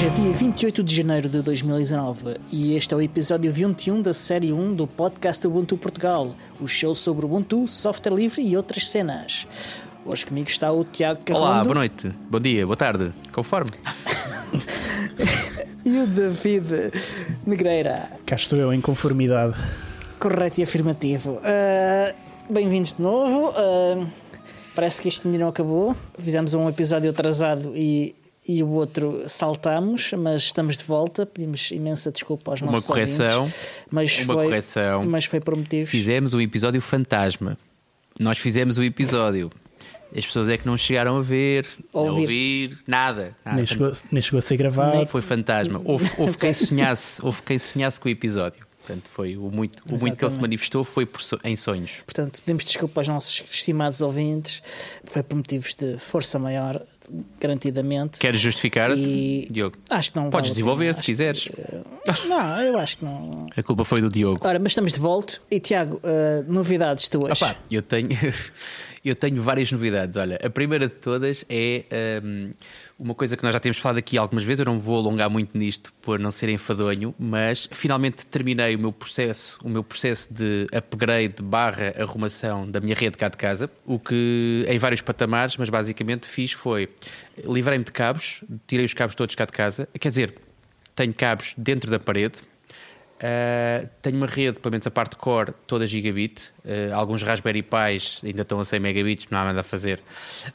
Hoje é dia 28 de janeiro de 2019 e este é o episódio 21 da série 1 do podcast Ubuntu Portugal, o show sobre Ubuntu, software livre e outras cenas. Hoje comigo está o Tiago Carrando. Olá, boa noite, bom dia, boa tarde, conforme. e o David Negreira. Cá estou eu, em conformidade. Correto e afirmativo. Uh, Bem-vindos de novo. Uh, parece que isto ainda não acabou. Fizemos um episódio atrasado e e o outro saltamos, mas estamos de volta. Pedimos imensa desculpa aos nossos uma correção, ouvintes, mas uma foi, correção. Mas foi por motivos. Fizemos um episódio fantasma. Nós fizemos o episódio. As pessoas é que não chegaram a ver, ouvir, a ouvir nada. nada. Nem, chegou, nem chegou a ser gravado. Foi fantasma. Houve, houve, quem sonhasse, houve quem sonhasse com o episódio. Portanto, foi o muito, o muito que ele se manifestou foi por, em sonhos. Portanto, pedimos desculpa aos nossos estimados ouvintes. Foi por motivos de força maior garantidamente. Queres justificar, e... Diogo? Acho que não Podes vale desenvolver se quiseres. Que... Não, eu acho que não. A culpa foi do Diogo. Ora, mas estamos de volta. E Tiago, uh, novidades tuas? Opa, eu tenho. eu tenho várias novidades. Olha, a primeira de todas é um, uma coisa que nós já temos falado aqui algumas vezes. Eu não vou alongar muito nisto por não ser enfadonho, mas finalmente terminei o meu processo, o meu processo de upgrade barra arrumação da minha rede cá de casa. O que em vários patamares, mas basicamente fiz foi livrei-me de cabos, tirei os cabos todos cá de casa. Quer dizer, tenho cabos dentro da parede, Uh, tenho uma rede, pelo menos a parte core, toda gigabit. Uh, alguns Raspberry Pis ainda estão a 100 megabits, não há nada a fazer.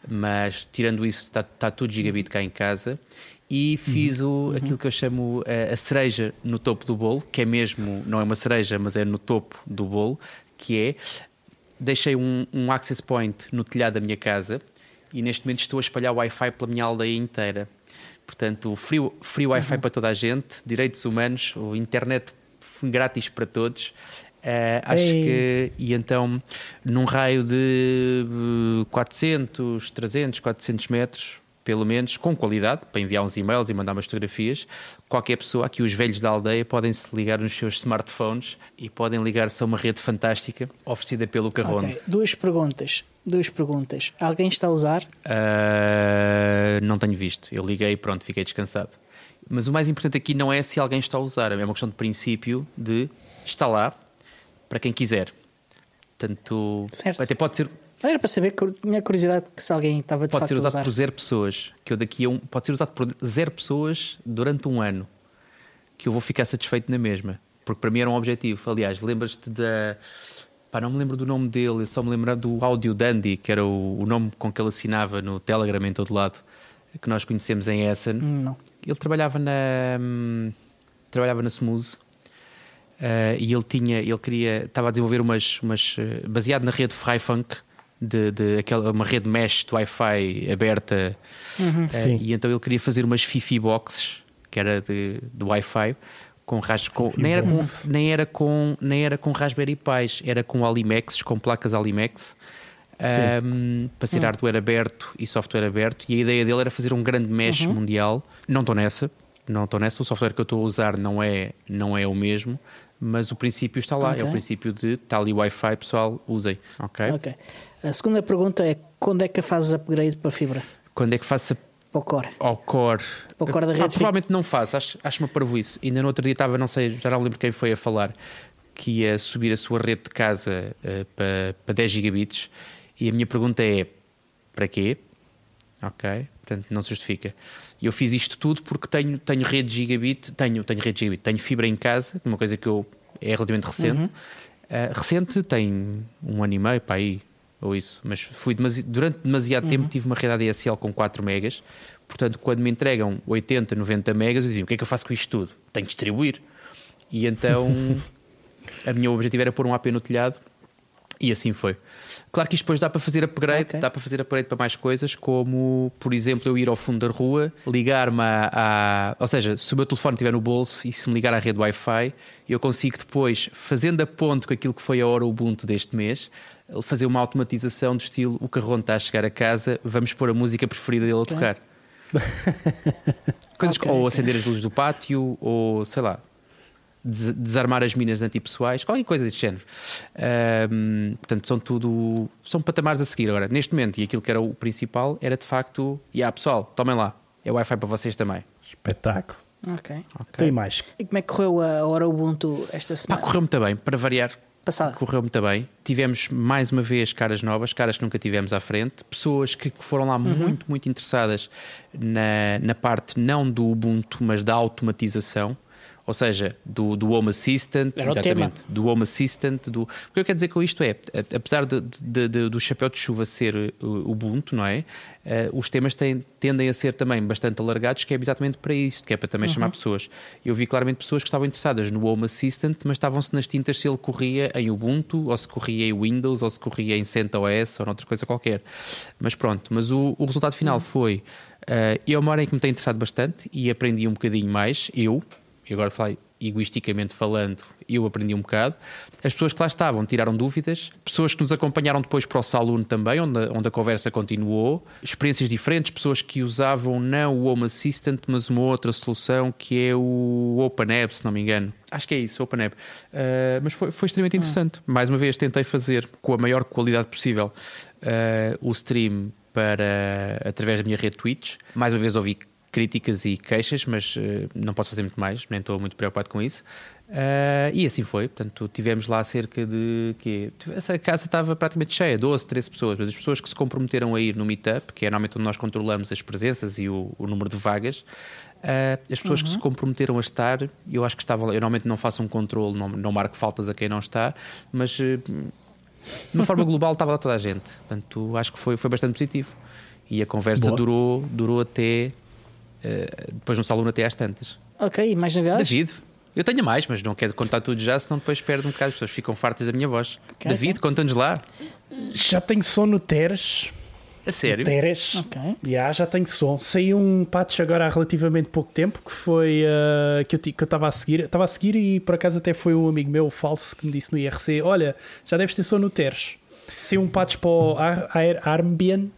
Mas tirando isso, está, está tudo gigabit cá em casa. E fiz o, uhum. aquilo que eu chamo uh, a cereja no topo do bolo, que é mesmo, não é uma cereja, mas é no topo do bolo, que é deixei um, um access point no telhado da minha casa e neste momento estou a espalhar o Wi-Fi pela minha aldeia inteira. Portanto, free, free Wi-Fi uhum. para toda a gente, direitos humanos, internet grátis para todos. Uh, acho Ei. que. E então, num raio de 400, 300, 400 metros, pelo menos, com qualidade, para enviar uns e-mails e mandar umas fotografias, qualquer pessoa, aqui os velhos da aldeia, podem se ligar nos seus smartphones e podem ligar-se a uma rede fantástica oferecida pelo Carrondo. Okay. Duas perguntas. Duas perguntas. Alguém está a usar? Uh, não tenho visto. Eu liguei e pronto, fiquei descansado. Mas o mais importante aqui não é se alguém está a usar, é uma questão de princípio de está lá para quem quiser. Portanto, certo. até pode ser. Era para saber, tinha curiosidade que se alguém estava de Pode ser usado usar. por zero pessoas, que eu daqui a um. Pode ser usado por zero pessoas durante um ano, que eu vou ficar satisfeito na mesma. Porque para mim era um objetivo. Aliás, lembras-te da. Pá, não me lembro do nome dele, só me lembro do Audio Dandy, que era o, o nome com que ele assinava no Telegram em todo lado que nós conhecemos em Essen. Não. Ele trabalhava na hum, trabalhava na Smooth uh, e ele tinha, ele queria, estava a desenvolver umas, umas uh, baseado na rede Freifunk de, de aquela, uma rede mesh de Wi-Fi aberta uhum. uh, e então ele queria fazer umas Fifi boxes que era de, de Wi-Fi com, com nem era com nem era com nem era com Raspberry Pis era com Alimex com placas Alimex um, para ser hum. hardware aberto e software aberto. E a ideia dele era fazer um grande mesh uhum. mundial. Não estou nessa, não estou nessa. O software que eu estou a usar não é, não é o mesmo, mas o princípio está lá. Okay. É o princípio de está ali Wi-Fi, pessoal, usem. Ok. Ok. A segunda pergunta é: quando é que fazes upgrade para fibra? Quando é que faço para o core. Ao core. Para o core da rede. Ah, provavelmente não faz, acho, acho uma parvoíce. Ainda no outro dia estava, não sei, já não lembro quem foi a falar, que ia subir a sua rede de casa uh, para, para 10 gigabits e a minha pergunta é: para quê? Ok? Portanto, não se justifica. Eu fiz isto tudo porque tenho, tenho rede gigabit, tenho, tenho rede gigabit, tenho fibra em casa, uma coisa que eu, é relativamente recente. Uhum. Uh, recente tem um ano e meio, para aí, ou isso, mas fui demasi durante demasiado uhum. tempo tive uma rede ADSL com 4 megas, portanto, quando me entregam 80, 90 megas, eu dizia: o que é que eu faço com isto tudo? Tenho que distribuir. E então, a minha objetivo era pôr um AP no telhado e assim foi. Claro que isto depois dá para fazer upgrade, okay. dá para fazer upgrade para mais coisas, como por exemplo eu ir ao fundo da rua, ligar-me a, Ou seja, se o meu telefone estiver no bolso e se me ligar à rede Wi-Fi, eu consigo depois, fazendo a ponte com aquilo que foi a hora Ubuntu deste mês, fazer uma automatização do estilo: o carrão está a chegar a casa, vamos pôr a música preferida dele okay. a tocar. Coisas okay, ou acender as luzes do pátio, ou sei lá, desarmar as minas antipessoais, qualquer coisa deste género. Um, portanto, são tudo. São patamares a seguir. Agora, neste momento, e aquilo que era o principal era de facto. E yeah, pessoal, tomem lá, é Wi-Fi para vocês também. Espetáculo. Ok. Tem mais. E como é que correu a hora Ubuntu esta semana? correu muito bem, para variar. Passada. Correu muito bem. Tivemos mais uma vez caras novas, caras que nunca tivemos à frente, pessoas que que foram lá muito, muito interessadas na, na parte não do Ubuntu, mas da automatização. Ou seja, do, do Home Assistant, Era exatamente, do Home Assistant. Do... O que eu quero dizer com isto é, apesar de, de- de- do chapéu de chuva ser uh, Ubuntu, não é? Eh, os temas têm- tendem a ser também bastante alargados, que é exatamente para isso, que é para também chamar pessoas. Eu vi claramente pessoas que estavam interessadas no Home Assistant, mas estavam-se nas tintas se ele corria em Ubuntu, ou se corria em Windows, ou se corria em CentOS, ou noutra coisa qualquer. Mas pronto, mas o, o resultado final foi. eh, eu uma hora em que me tem interessado bastante e aprendi um bocadinho mais, eu, e agora falei egoisticamente falando, eu aprendi um bocado. As pessoas que lá estavam tiraram dúvidas, pessoas que nos acompanharam depois para o Saloon também, onde, a- onde a conversa continuou, experiências diferentes, pessoas que usavam não o Home Assistant, mas uma outra solução que é o OpenApp, se não me engano. Acho que é isso, OpenApp. Uh, mas foi, foi extremamente interessante. Mais uma vez, tentei fazer com a maior qualidade possível uh, o stream para através da minha rede Twitch. Mais uma vez ouvi críticas e queixas, mas eh, não posso fazer muito mais, nem estou muito preocupado com isso. Ah, e assim foi, portanto, tivemos lá cerca de. Que, essa casa estava praticamente cheia, 12, 13 pessoas, mas as pessoas que se comprometeram a ir no Meetup, que é normalmente onde nós controlamos as presenças e o, o número de vagas, ah, as pessoas que se comprometeram a estar, eu acho que estavam. Eu normalmente não faço um controle, não, não marco faltas a quem não está, mas eh, de uma forma global estava lá toda a gente. Portanto, acho que foi, foi bastante positivo. E a conversa Boa. durou, durou até. Eh, depois no salão até às tantas. Ok, mais novidades? David, eu tenho mais, mas não quero contar tudo já, senão depois perde um bocado. As pessoas ficam fartas da minha voz. Ok, David, conta-nos lá. Já tenho som no Teres. A sério. Teres. Ok. Já, já tenho som. Saiu um patch agora há relativamente pouco tempo que foi uh, que eu ti- que eu estava a seguir. Estava a seguir e por acaso até foi um amigo meu, falso, que me disse no IRC: Olha, já deves ter som no Teres. Saiu um patch para o Ar- Air Armbian,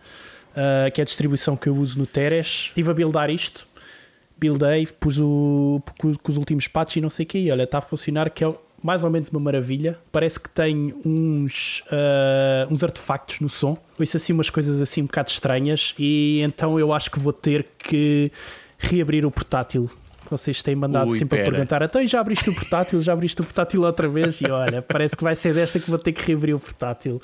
uh, que é a distribuição que eu uso no Teres. Estive a buildar isto. Buildei, pus o, com, os últimos patches e não sei o que. E olha, está a funcionar, que é mais ou menos uma maravilha. Parece que tem uns, ah, uns artefactos no som. Ouço assim umas coisas assim um bocado estranhas. E então eu acho que vou ter que reabrir o portátil. Vocês têm mandado Ui, sempre pera. a perguntar: então já abriste o portátil? Já abriste o portátil outra vez? E olha, parece que vai ser desta que vou ter que reabrir o portátil.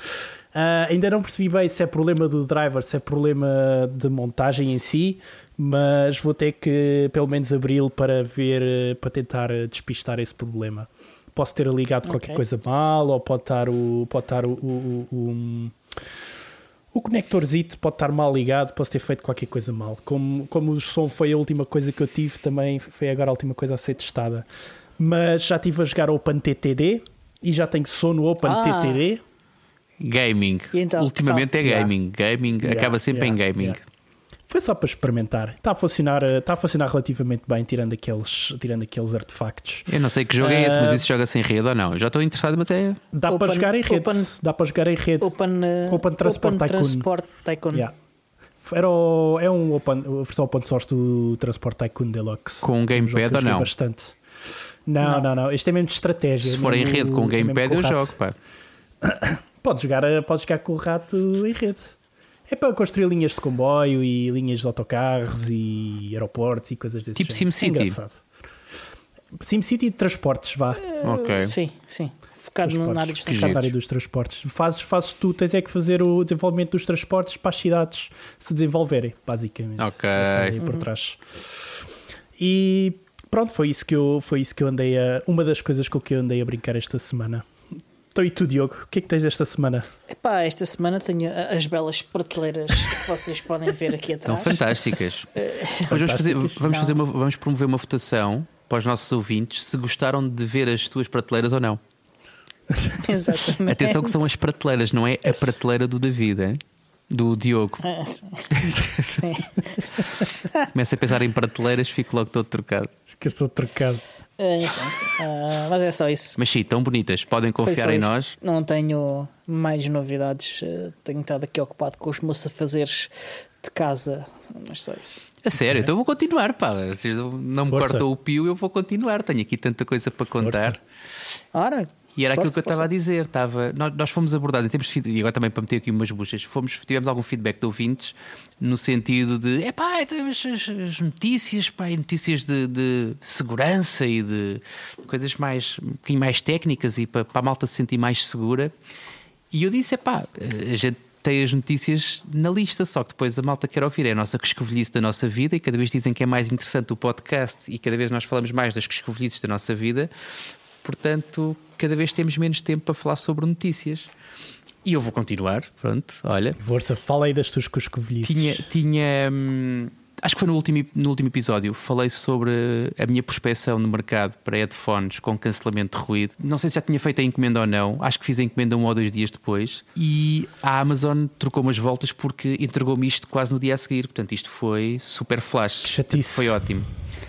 Ah, ainda não percebi bem se é problema do driver, se é problema de montagem em si, mas vou ter que pelo menos abri-lo para ver, para tentar despistar esse problema. Posso ter ligado qualquer Ok. coisa mal, ou pode estar o. Pode estar o, o, o, o- o conectorzito pode estar mal ligado, posso ter feito qualquer coisa mal. Como, como o som foi a última coisa que eu tive, também foi agora a última coisa a ser testada. Mas já estive a jogar OpenTTD e já tenho som no OpenTTD. Gaming. E então, Ultimamente é gaming. Gaming Yeah, acaba sempre yeah, em gaming. yeah. Foi só para experimentar. Está a funcionar, eh, está a funcionar relativamente bem, tirando aqueles, tirando aqueles artefactos. Eu não sei que jogo é esse, mas Ah. isso joga-se em rede ou não? Já estou interessado, mas é. Dá Open- para jogar em rede. open- Dá para jogar em rede. Open, uh, Open Transport Tycoon. Transport Tycoon. Yeah. Era o- é um open, a versão open source do Transport Tycoon Deluxe. Com um Um gamepad eu ou não? Bastante. Não, não, não, Este é mesmo de estratégia. Se for em rede com um é gamepad, eu jogo, pá. Pode jogar, pode jogar com o rato em rede. É para construir linhas de comboio e linhas de autocarros e aeroportos e coisas desse Tipo género. SimCity. É engraçado. SimCity de transportes, vá. Ok. Sim, sim. Focado no- na área dos Transportes. na área dos transportes. Fazes, fazes tu, tens é que fazer o desenvolvimento dos transportes para as cidades se desenvolverem, basicamente. Ok. Aí por trás. E pronto, foi isso que eu, foi isso que eu andei a. Uma das coisas com que eu andei a brincar esta semana. Então, e tu, Diogo, o que é que tens esta semana? Epá, esta semana tenho as belas prateleiras que vocês podem ver aqui Estão atrás. fantásticas. Mas vamos, fazer, vamos, fazer uma- vamos promover uma votação para os nossos ouvintes se gostaram de ver as tuas prateleiras ou não. Exatamente. Atenção que são as prateleiras, não é a prateleira do David, hein? do Diogo. Ah, sim. Sim. Começa a pensar em prateleiras, fico logo todo trocado. Que eu estou trocado. Ah, mas é só isso. Mas sim, tão bonitas, podem confiar em isto. nós. Não tenho mais novidades. Eh, Tenho estado aqui ocupado com os meus afazeres de casa. Mas só isso. A sério, então vou continuar, pá. Vocês não me Força. cortam o pio, eu vou continuar. Tenho aqui tanta coisa para contar. Ora, E era aquilo Força, que eu estava a dizer. Estava, nós, nós fomos abordados feedback, e agora também para meter aqui umas buchas, fomos, tivemos algum feedback de ouvintes no sentido de epá, então as, as, as notícias, pá, notícias de, de segurança e de coisas mais um bocadinho mais técnicas e para, para a malta se sentir mais segura. E eu disse, epá, a gente tem as notícias na lista, só que depois a malta quer ouvir. É a nossa coscovilhice da nossa vida e cada vez dizem que é mais interessante o podcast e cada vez nós falamos mais das coscovilhices da nossa vida. Portanto, cada vez temos menos tempo para falar sobre notícias. E eu vou continuar, pronto, olha. Força, fala aí das tuas coscovilhices. Tinha, tinha hum, acho que foi no último, no último episódio, falei sobre a minha prospecção no mercado para headphones com cancelamento de ruído. Não sei se já tinha feito a encomenda ou não, acho que fiz a encomenda um ou dois dias depois. E a Amazon trocou umas voltas porque entregou-me isto quase no dia a seguir. Portanto, isto foi super flash. Que chatice. Foi ótimo.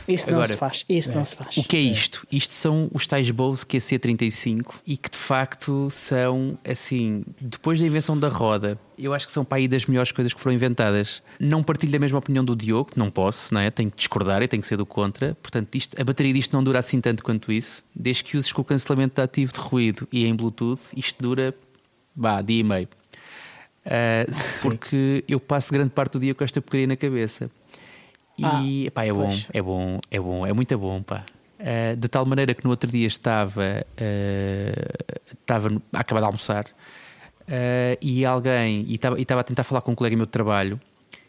Isso não Agora, se faz. Isso não se faz. O que é isto? Isto são os tais Bose QC35 e que de facto são assim, depois da invenção da roda, eu acho que são para aí das melhores coisas que foram inventadas. Não partilho da mesma opinião do Diogo, não posso, não é? Tenho que discordar e tenho que ser do contra. Portanto, isto, a bateria disto não dura assim tanto quanto isso. Desde que uses com o cancelamento ativo de ruído e em Bluetooth, isto dura, vá, dia e meio. Ah, porque eu passo grande parte do dia com esta porcaria na cabeça. E Ah, pá, é bom, pois. é bom, é bom, é muito bom, pá. Uh, de tal maneira que no outro dia estava, uh, estava a acabar de almoçar uh, e alguém, e estava, a tentar falar com um colega meu de trabalho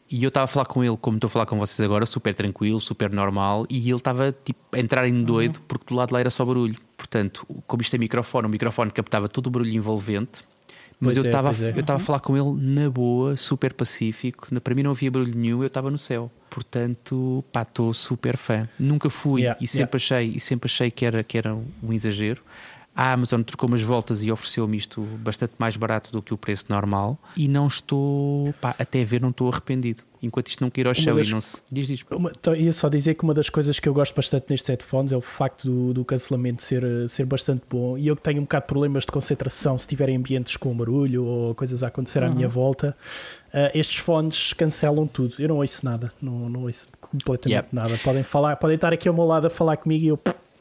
e eu estava a falar com ele como estou a falar com vocês agora, super tranquilo, super normal, e ele estava tipo, a entrar em doido porque do lado lá era só barulho. Portanto, como isto é microfone, o microfone captava todo o barulho envolvente. Mas Pois eu é, estava pois é. eu estava a falar com ele na boa, super pacífico. Para mim não havia barulho nenhum, eu estava no céu. Portanto, pá, estou super fã. Nunca fui Yeah, e sempre achei e sempre achei que era que era um exagero. A Amazon trocou umas voltas e ofereceu-me isto bastante mais barato do que o preço normal e não estou, pá, até ver não estou arrependido. Enquanto isto não cair ao Uma chão das- e não se diz diz. Uma, então, ia só dizer que uma das coisas que eu gosto bastante nestes headphones é o facto do, do cancelamento ser, eh, ser bastante bom. E eu que tenho um bocado de problemas de concentração se tiver em ambientes com barulho ou coisas a acontecer à minha volta, eh, estes fones cancelam tudo. Eu não ouço nada, não, não ouço completamente Yep. nada. Podem, falar, podem estar aqui ao meu lado a falar comigo e eu.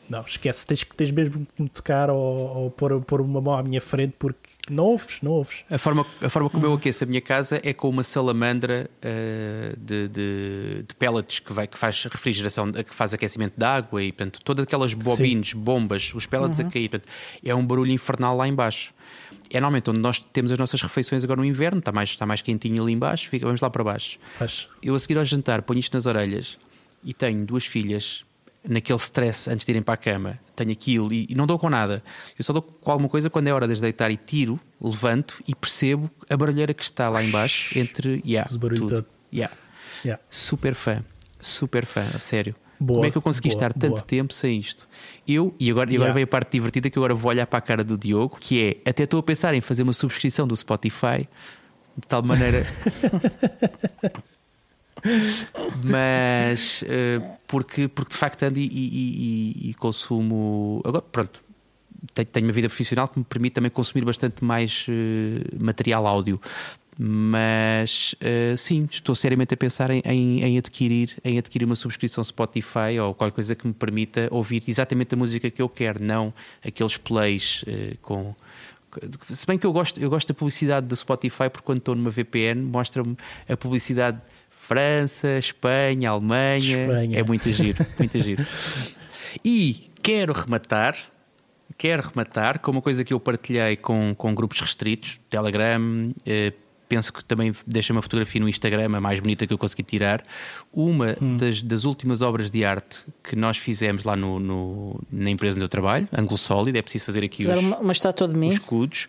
Não, esquece, tens, que- tens mesmo que me tocar ou, ou pôr, pôr uma mão à minha frente porque não ouves, não ouves. A forma, a forma como eu aqueço a minha casa é com uma salamandra eh, de, de, de pellets que, vai, que faz refrigeração, que faz aquecimento de água e portanto, todas aquelas bobines, bombas, os pellets Uhum. a cair. Portanto, é um barulho infernal lá embaixo. É normalmente onde nós temos as nossas refeições agora no inverno, está mais, está mais quentinho ali embaixo, fica, vamos lá para baixo. Eu a seguir ao jantar ponho isto nas orelhas e tenho duas filhas naquele stress antes de irem para a cama. Tenho aquilo e, e não dou com nada. Eu só dou com alguma coisa quando é hora de deitar e tiro, levanto e percebo a barulheira que está lá embaixo entre yeah, tudo. todo. Yeah. Yeah. Super fã, super fã, a sério. Boa, Como é que eu consegui boa, estar tanto boa. tempo sem isto? Eu, e agora, e agora Yeah. vem a parte divertida que eu agora vou olhar para a cara do Diogo, que é até estou a pensar em fazer uma subscrição do Spotify de tal maneira mas eh, porque, porque de facto ando e, e- e- e consumo agora pronto tenho, uma vida profissional que me permite também consumir bastante mais eh, material áudio. Mas eh, sim, estou seriamente a pensar em, em- em adquirir em adquirir uma subscrição Spotify ou qualquer coisa que me permita ouvir exatamente a música que eu quero, não aqueles plays eh, com se bem que eu gosto, eu gosto da publicidade do Spotify porque quando estou numa VPN mostra-me a publicidade França, Espanha, Alemanha. Espanha. É muito giro, muito giro. E quero rematar, quero rematar com uma coisa que eu partilhei com, com grupos restritos, Telegram, eh, penso que também deixei uma fotografia no Instagram, a mais bonita que eu consegui tirar. Uma das, das últimas obras de arte que nós fizemos lá no, no- na empresa onde eu trabalho, Ângulo Sólido, é preciso fazer aqui os, uma, uma estátua de os mim. escudos.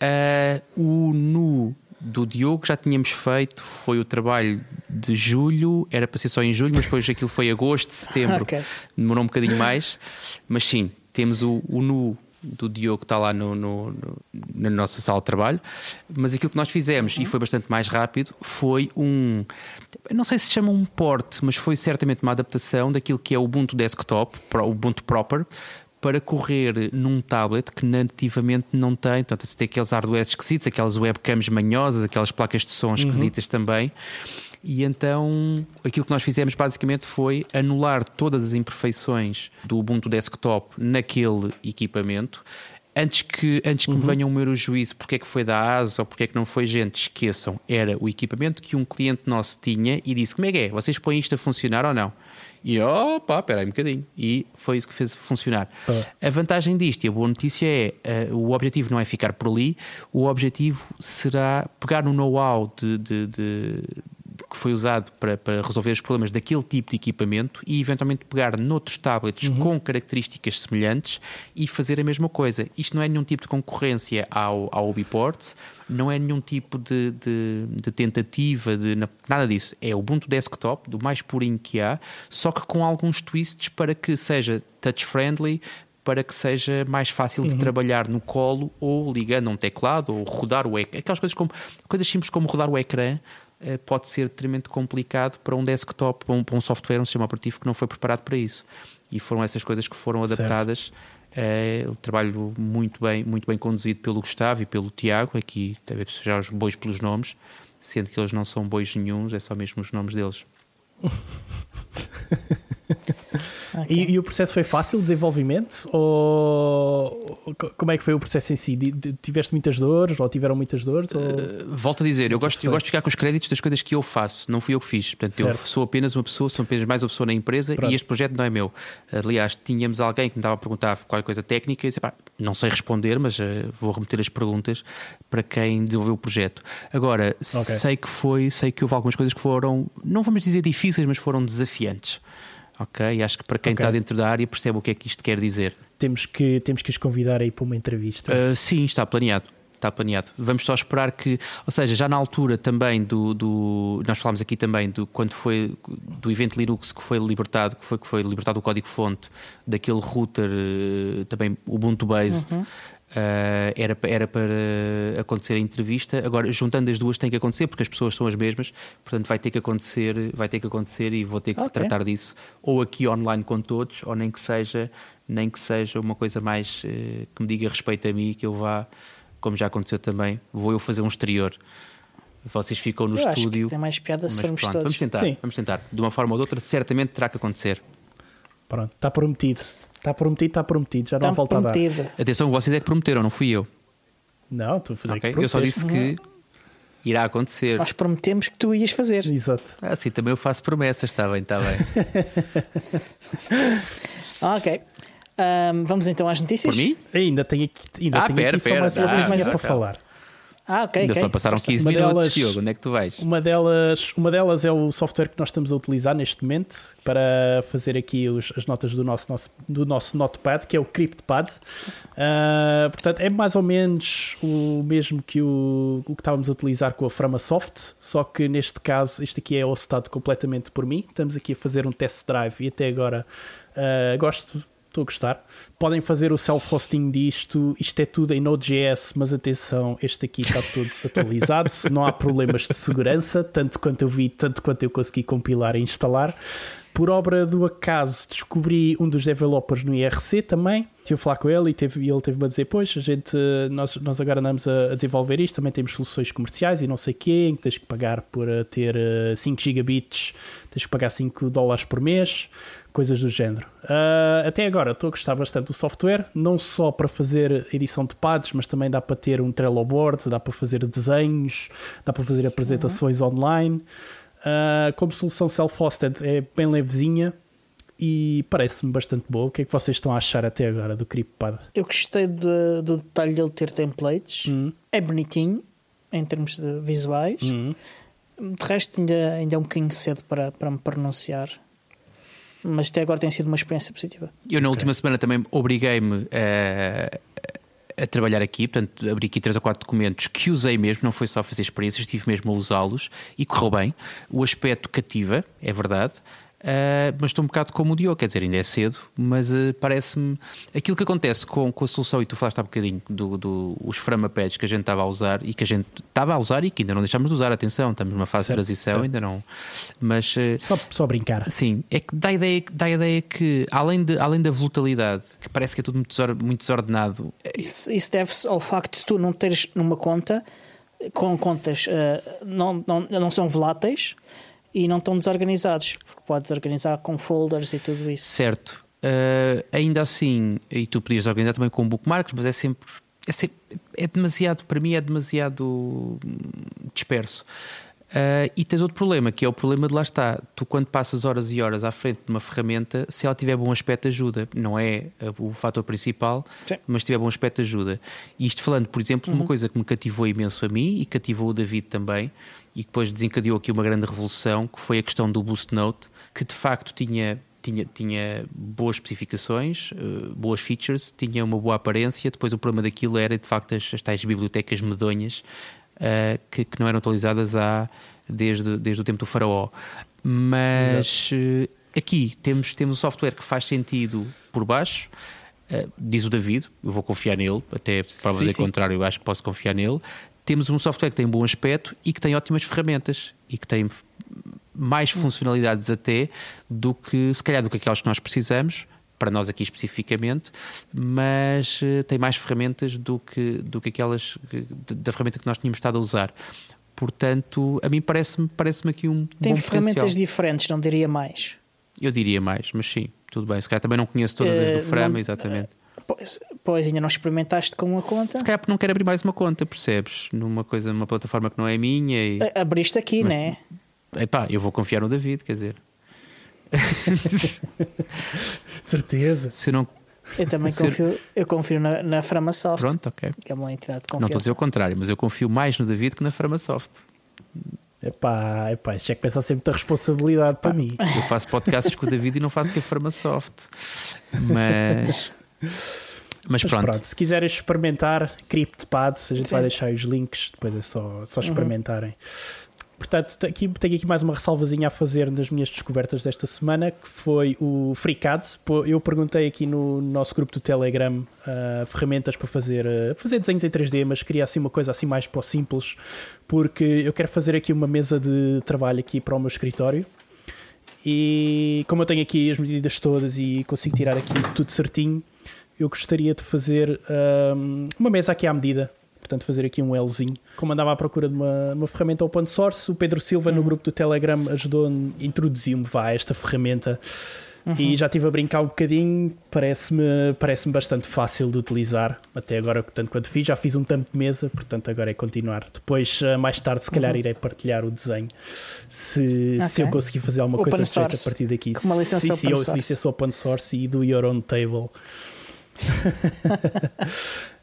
Ah, o nu do Diogo já tínhamos feito, foi o trabalho de julho, era para ser só em julho, mas depois aquilo foi agosto, setembro, Ok. demorou um bocadinho mais. Mas sim, temos o, o nu do Diogo que está lá no, no- no- na nossa sala de trabalho. Mas aquilo que nós fizemos, e foi bastante mais rápido, foi um. Não sei se chama um porte, mas foi certamente uma adaptação daquilo que é o Ubuntu Desktop, o Ubuntu Proper, para correr num tablet que nativamente não tem. Portanto, você tem aqueles hardwares esquisitos, aquelas webcams manhosas, aquelas placas de som esquisitas também. E então aquilo que nós fizemos basicamente foi anular todas as imperfeições do Ubuntu Desktop naquele equipamento. antes que, antes que Uhum. me venham o meu juízo porque é que foi da ASA ou porque é que não foi gente, esqueçam, era o equipamento que um cliente nosso tinha e disse: como é que é? Vocês põem isto a funcionar ou não? E pá, espera aí um bocadinho. E foi isso que fez funcionar. Ah. A vantagem disto e a boa notícia é: eh, o objetivo não é ficar por ali, o objetivo será pegar no know-how de- de- de, que foi usado para, para resolver os problemas daquele tipo de equipamento e eventualmente pegar noutros tablets com características semelhantes e fazer a mesma coisa. Isto não é nenhum tipo de concorrência ao, ao Ubiports, não é nenhum tipo de, de, de tentativa de na- nada disso. É o Ubuntu Desktop, do mais purinho que há, só que com alguns twists para que seja touch-friendly, para que seja mais fácil de trabalhar no colo ou ligando um teclado ou rodar o ecrã. Aquelas coisas como coisas simples como rodar o ecrã pode ser extremamente complicado para um desktop, para um, para um software, um sistema operativo que não foi preparado para isso. E foram essas coisas que foram adaptadas. É o trabalho muito bem, muito bem conduzido pelo Gustavo e pelo Tiago. Aqui deve já os bois pelos nomes, sendo que eles não são bois nenhuns, é só mesmo os nomes deles. E, e o processo foi fácil, desenvolvimento? Ou ou co- como é que foi o processo em si? Tiveste muitas dores ou tiveram muitas dores? ou- Volto a dizer, eu gosto, eu gosto de ficar com os créditos das coisas que eu faço, não fui eu que fiz. Portanto, eu Certo. sou apenas uma pessoa, sou apenas mais uma pessoa na empresa Pronto. e este projeto não é meu. Aliás, tínhamos alguém que me estava a perguntar qualquer coisa técnica e eu disse, pá, não sei responder, mas eh, vou remeter as perguntas para quem desenvolveu o projeto. Agora, Ok. sei que foi, sei que houve algumas coisas que foram, não vamos dizer difíceis, mas foram desafiantes. Ok? Acho que para quem Ok. está dentro da área percebe o que é que isto quer dizer. Temos, que, temos que os convidar aí para uma entrevista. Uh, sim, está planeado. Está planeado. Vamos só esperar que, ou seja, já na altura também do, do- nós falámos aqui também do quando foi do evento Linux que foi libertado, que foi que foi libertado o código fonte daquele router uh, também Ubuntu based. Uh, era, era para acontecer a entrevista. Agora, juntando as duas, tem que acontecer porque as pessoas são as mesmas, portanto, vai ter que acontecer, vai ter que acontecer e vou ter que Ok. tratar disso ou aqui online com todos, ou nem que seja, nem que seja uma coisa mais eh, que me diga respeito a mim, que eu vá, como já aconteceu também, vou eu fazer um exterior. Vocês ficam no Eu acho estúdio. que tem mais piada se formos pronto, todos. vamos tentar, Sim. vamos tentar. De uma forma ou de outra, certamente terá que acontecer. Pronto, está prometido. Está prometido, está prometido. Já não há Está volta a dar. prometido. Atenção, vocês é que prometeram, não fui eu. Não, estou a fazer ok? que Eu só disse que irá acontecer. Nós prometemos que tu ias fazer. Exato. Ah, sim, também eu faço promessas, está bem, está bem. Ok. Ahm, vamos então às notícias. Por mim? Ainda tenho aqui, ainda Ah, tenho pera, aqui só pera, mais uma ah, coisa para falar. Ah, ok. Ainda ok. só passaram 15 Uma minutos, delas- Diogo. Onde é que tu vais? Uma delas, uma delas é o software que nós estamos a utilizar neste momento para fazer aqui os- as notas do nosso, nosso- do nosso Notepad, que é o CryptPad. Ah, portanto, é mais ou menos o mesmo que o, o que estávamos a utilizar com a Framasoft, só que neste caso, este aqui é hostado completamente por mim. Estamos aqui a fazer um test drive e até agora ah, gosto. Estou a gostar. Podem fazer o self-hosting disto. Isto é tudo em Node.js, mas atenção, este aqui está todo atualizado. Se não há problemas de segurança, tanto quanto eu vi, tanto quanto eu consegui compilar e instalar. Por obra do acaso, descobri um dos developers no IRC também. Estive a falar com ele e, teve, ele teve-me a dizer: Pois, a gente, nós, nós agora andamos a, a desenvolver isto. Também temos soluções comerciais e não sei o quê, em que tens que pagar por eh, ter eh, 5 gigabits, tens que pagar 5 dólares por mês, coisas do género. Ah, até agora estou a gostar bastante do software, não só para fazer edição de pads, mas também dá para ter um Trello board, dá para fazer desenhos, dá para fazer apresentações online. Ah, como solução self-hosted é bem levezinha e parece-me bastante boa. O que é que vocês estão a achar até agora do CryptPad? Eu gostei do, do detalhe dele ter templates. Hum. É bonitinho em termos de visuais. Hum. De resto, ainda, ainda é um bocadinho cedo para, para me pronunciar. Mas até agora tem sido uma experiência positiva. Eu na última semana também obriguei-me a, a trabalhar aqui, portanto abri aqui três ou quatro documentos que usei mesmo, não foi só fazer experiências, estive mesmo a usá-los e correu bem. O aspecto cativa, é verdade. Uh, mas estou um bocado como o Diogo, quer dizer, ainda é cedo, mas uh, parece-me aquilo que acontece com, com a solução, e tu falaste há bocadinho dos do, os framapads que a gente estava a usar e que a gente estava a usar e que ainda não deixámos de usar, atenção, estamos numa fase Certo, de transição, certo. ainda não. Mas uh, Só, só brincar. Sim, é que dá a ideia, dá a ideia que, além, de, além da volatilidade, que parece que é tudo muito, desor- muito desordenado, Isso, isso deve-se ao facto de tu não teres numa conta com contas não, não, não são voláteis e não estão desorganizados, porque podes organizar com folders e tudo isso. certo. Uh, ainda assim, e tu podias organizar também com bookmarks, mas é sempre, é sempre é demasiado, para mim é demasiado disperso. Uh, e tens outro problema, que é o problema de lá está. Tu, quando passas horas e horas à frente de uma ferramenta, se ela tiver bom aspecto, ajuda. Não é o fator principal, Sim. mas se tiver bom aspecto, ajuda. E isto falando, por exemplo, uhum. uma coisa que me cativou imenso a mim e cativou o David também, e depois desencadeou aqui uma grande revolução, que foi a questão do Boost Note, que de facto tinha tinha, tinha boas especificações, uh, boas features, tinha uma boa aparência. Depois o problema daquilo era de facto as, as tais bibliotecas medonhas uh, que, que, não eram atualizadas há, desde, desde o tempo do faraó. Mas uh, aqui temos, temos um software que faz sentido por baixo. Diz o David, eu vou confiar nele, até para dizer contrário, eu acho que posso confiar nele. Temos um software que tem um bom aspecto e que tem ótimas ferramentas e que tem mais hum. funcionalidades até do que, se calhar, do que aquelas que nós precisamos, para nós aqui especificamente, mas uh, tem mais ferramentas do que, do que aquelas da ferramenta que nós tínhamos estado a usar. Portanto, a mim parece-me parece aqui um. Tem ferramentas potencial. diferentes, não diria mais. Eu diria mais, mas sim, tudo bem. Se calhar também não conheço todas as do eh, Frama, não, exatamente. Pois, pois, ainda não experimentaste com uma conta? Se calhar porque não quero abrir mais uma conta, percebes? Numa coisa, numa plataforma que não é minha. E... Abriste aqui, mas, né? Epá, eu vou confiar no David, quer dizer. Certeza. Se não eu também confio, eu confio na, na Framasoft, Pronto, okay. que é uma entidade de confiança. Não estou a dizer o contrário, mas eu confio mais no David que na Framasoft. Epá, epá, isso é que pensa sempre da responsabilidade para mim. Eu faço podcasts com o David e não faço com a Framasoft. Mas. Mas, mas pronto. pronto. Se quiserem experimentar CryptPad, a gente sim, vai sim. deixar os links, depois é só, só uhum. experimentarem. Uhum. Portanto, aqui, tenho aqui mais uma ressalvazinha a fazer nas minhas descobertas desta semana, que foi o FreeCAD. Eu perguntei aqui no nosso grupo do Telegram uh, ferramentas para fazer, uh, fazer desenhos em 3D, mas queria assim uma coisa assim mais para o simples, porque eu quero fazer aqui uma mesa de trabalho aqui para o meu escritório. E como eu tenho aqui as medidas todas e consigo tirar aqui tudo certinho, eu gostaria de fazer ah, uma mesa aqui à medida portanto fazer aqui um Lzinho. Como andava à procura de uma, uma ferramenta open source, o Pedro Silva uhum. no grupo do Telegram ajudou, introduziu-me a esta ferramenta uhum. e já estive a brincar um bocadinho, parece-me parece bastante fácil de utilizar, até agora tanto quanto fiz, já fiz um tampo de mesa, portanto agora é continuar. Depois, eh, mais tarde, se calhar uhum. irei partilhar o desenho, se, okay. se eu conseguir fazer alguma open coisa source. a partir daqui. Com uma licença sim, sim, open eu licença open source e do your own table.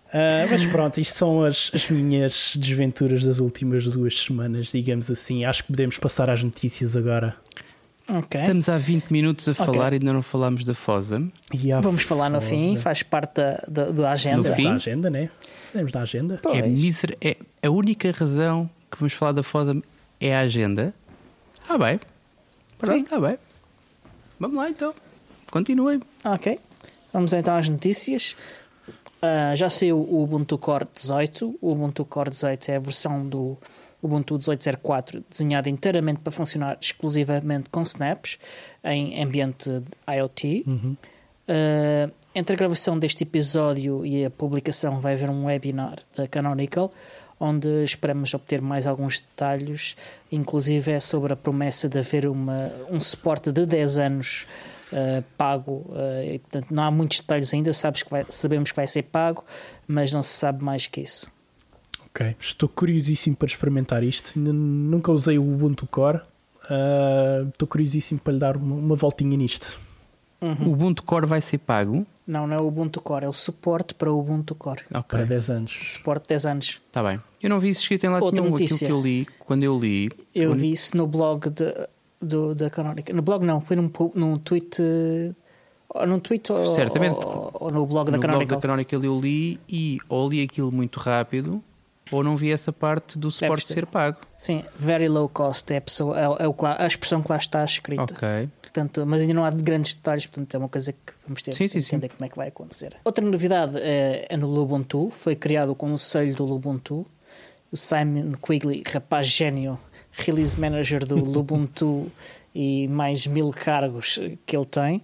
Uh, mas pronto, isto são as, as, minhas desventuras das últimas duas semanas, digamos assim. Acho que podemos passar às notícias agora. Okay. Estamos há 20 minutos a falar e ainda não falámos da FOSA. Vamos falar no fim, faz parte da, da, da agenda. No fim? Da agenda, né? Podemos da agenda. É, miser... é a única razão que vamos falar da FOSA é a agenda. Ah, bem. Pronto, está bem. Vamos lá então. Continuem. Ok. Vamos então às notícias. Uh, já saiu o Ubuntu Core 18. O Ubuntu Core 18 é a versão do Ubuntu 18.04 desenhada inteiramente para funcionar exclusivamente com snaps em ambiente IoT. Uhum. Uh, entre a gravação deste episódio e a publicação vai haver um webinar da Canonical onde esperamos obter mais alguns detalhes, inclusive é sobre a promessa de haver uma, um suporte de 10 anos uh, pago. Uh, e, portanto, não há muitos detalhes ainda, sabes que vai, sabemos que vai ser pago, mas não se sabe mais que isso. Ok, estou curiosíssimo para experimentar isto. Nunca usei o Ubuntu Core. Uh, estou curiosíssimo para lhe dar uma, uma voltinha nisto. Uhum. O Ubuntu Core vai ser pago? Não, não é o Ubuntu Core, é o suporte para o Ubuntu Core. Okay. Para 10 anos. Suporte 10 anos. Está bem. Eu não vi isso escrito em lá Outra nenhum. Notícia. Aquilo que eu li, quando eu li. Eu quando... vi isso no blog de do, da Canónica. No blog não, foi num, num tweet. Ou num tweet ou, Certamente. Ou, ou, no blog da Canónica. No blog da Canónica eu li e ou li aquilo muito rápido ou não vi essa parte do suporte ser pago. Sim, very low cost é a, pessoa, é, é a expressão que lá está escrita. Ok. Portanto, mas ainda não há grandes detalhes, portanto é uma coisa que vamos ter sim, que entender sim. como é que vai acontecer. Outra novidade é, é no Lubuntu, foi criado o conselho do Lubuntu. O Simon Quigley, rapaz gênio, release manager do Lubuntu e mais mil cargos que ele tem,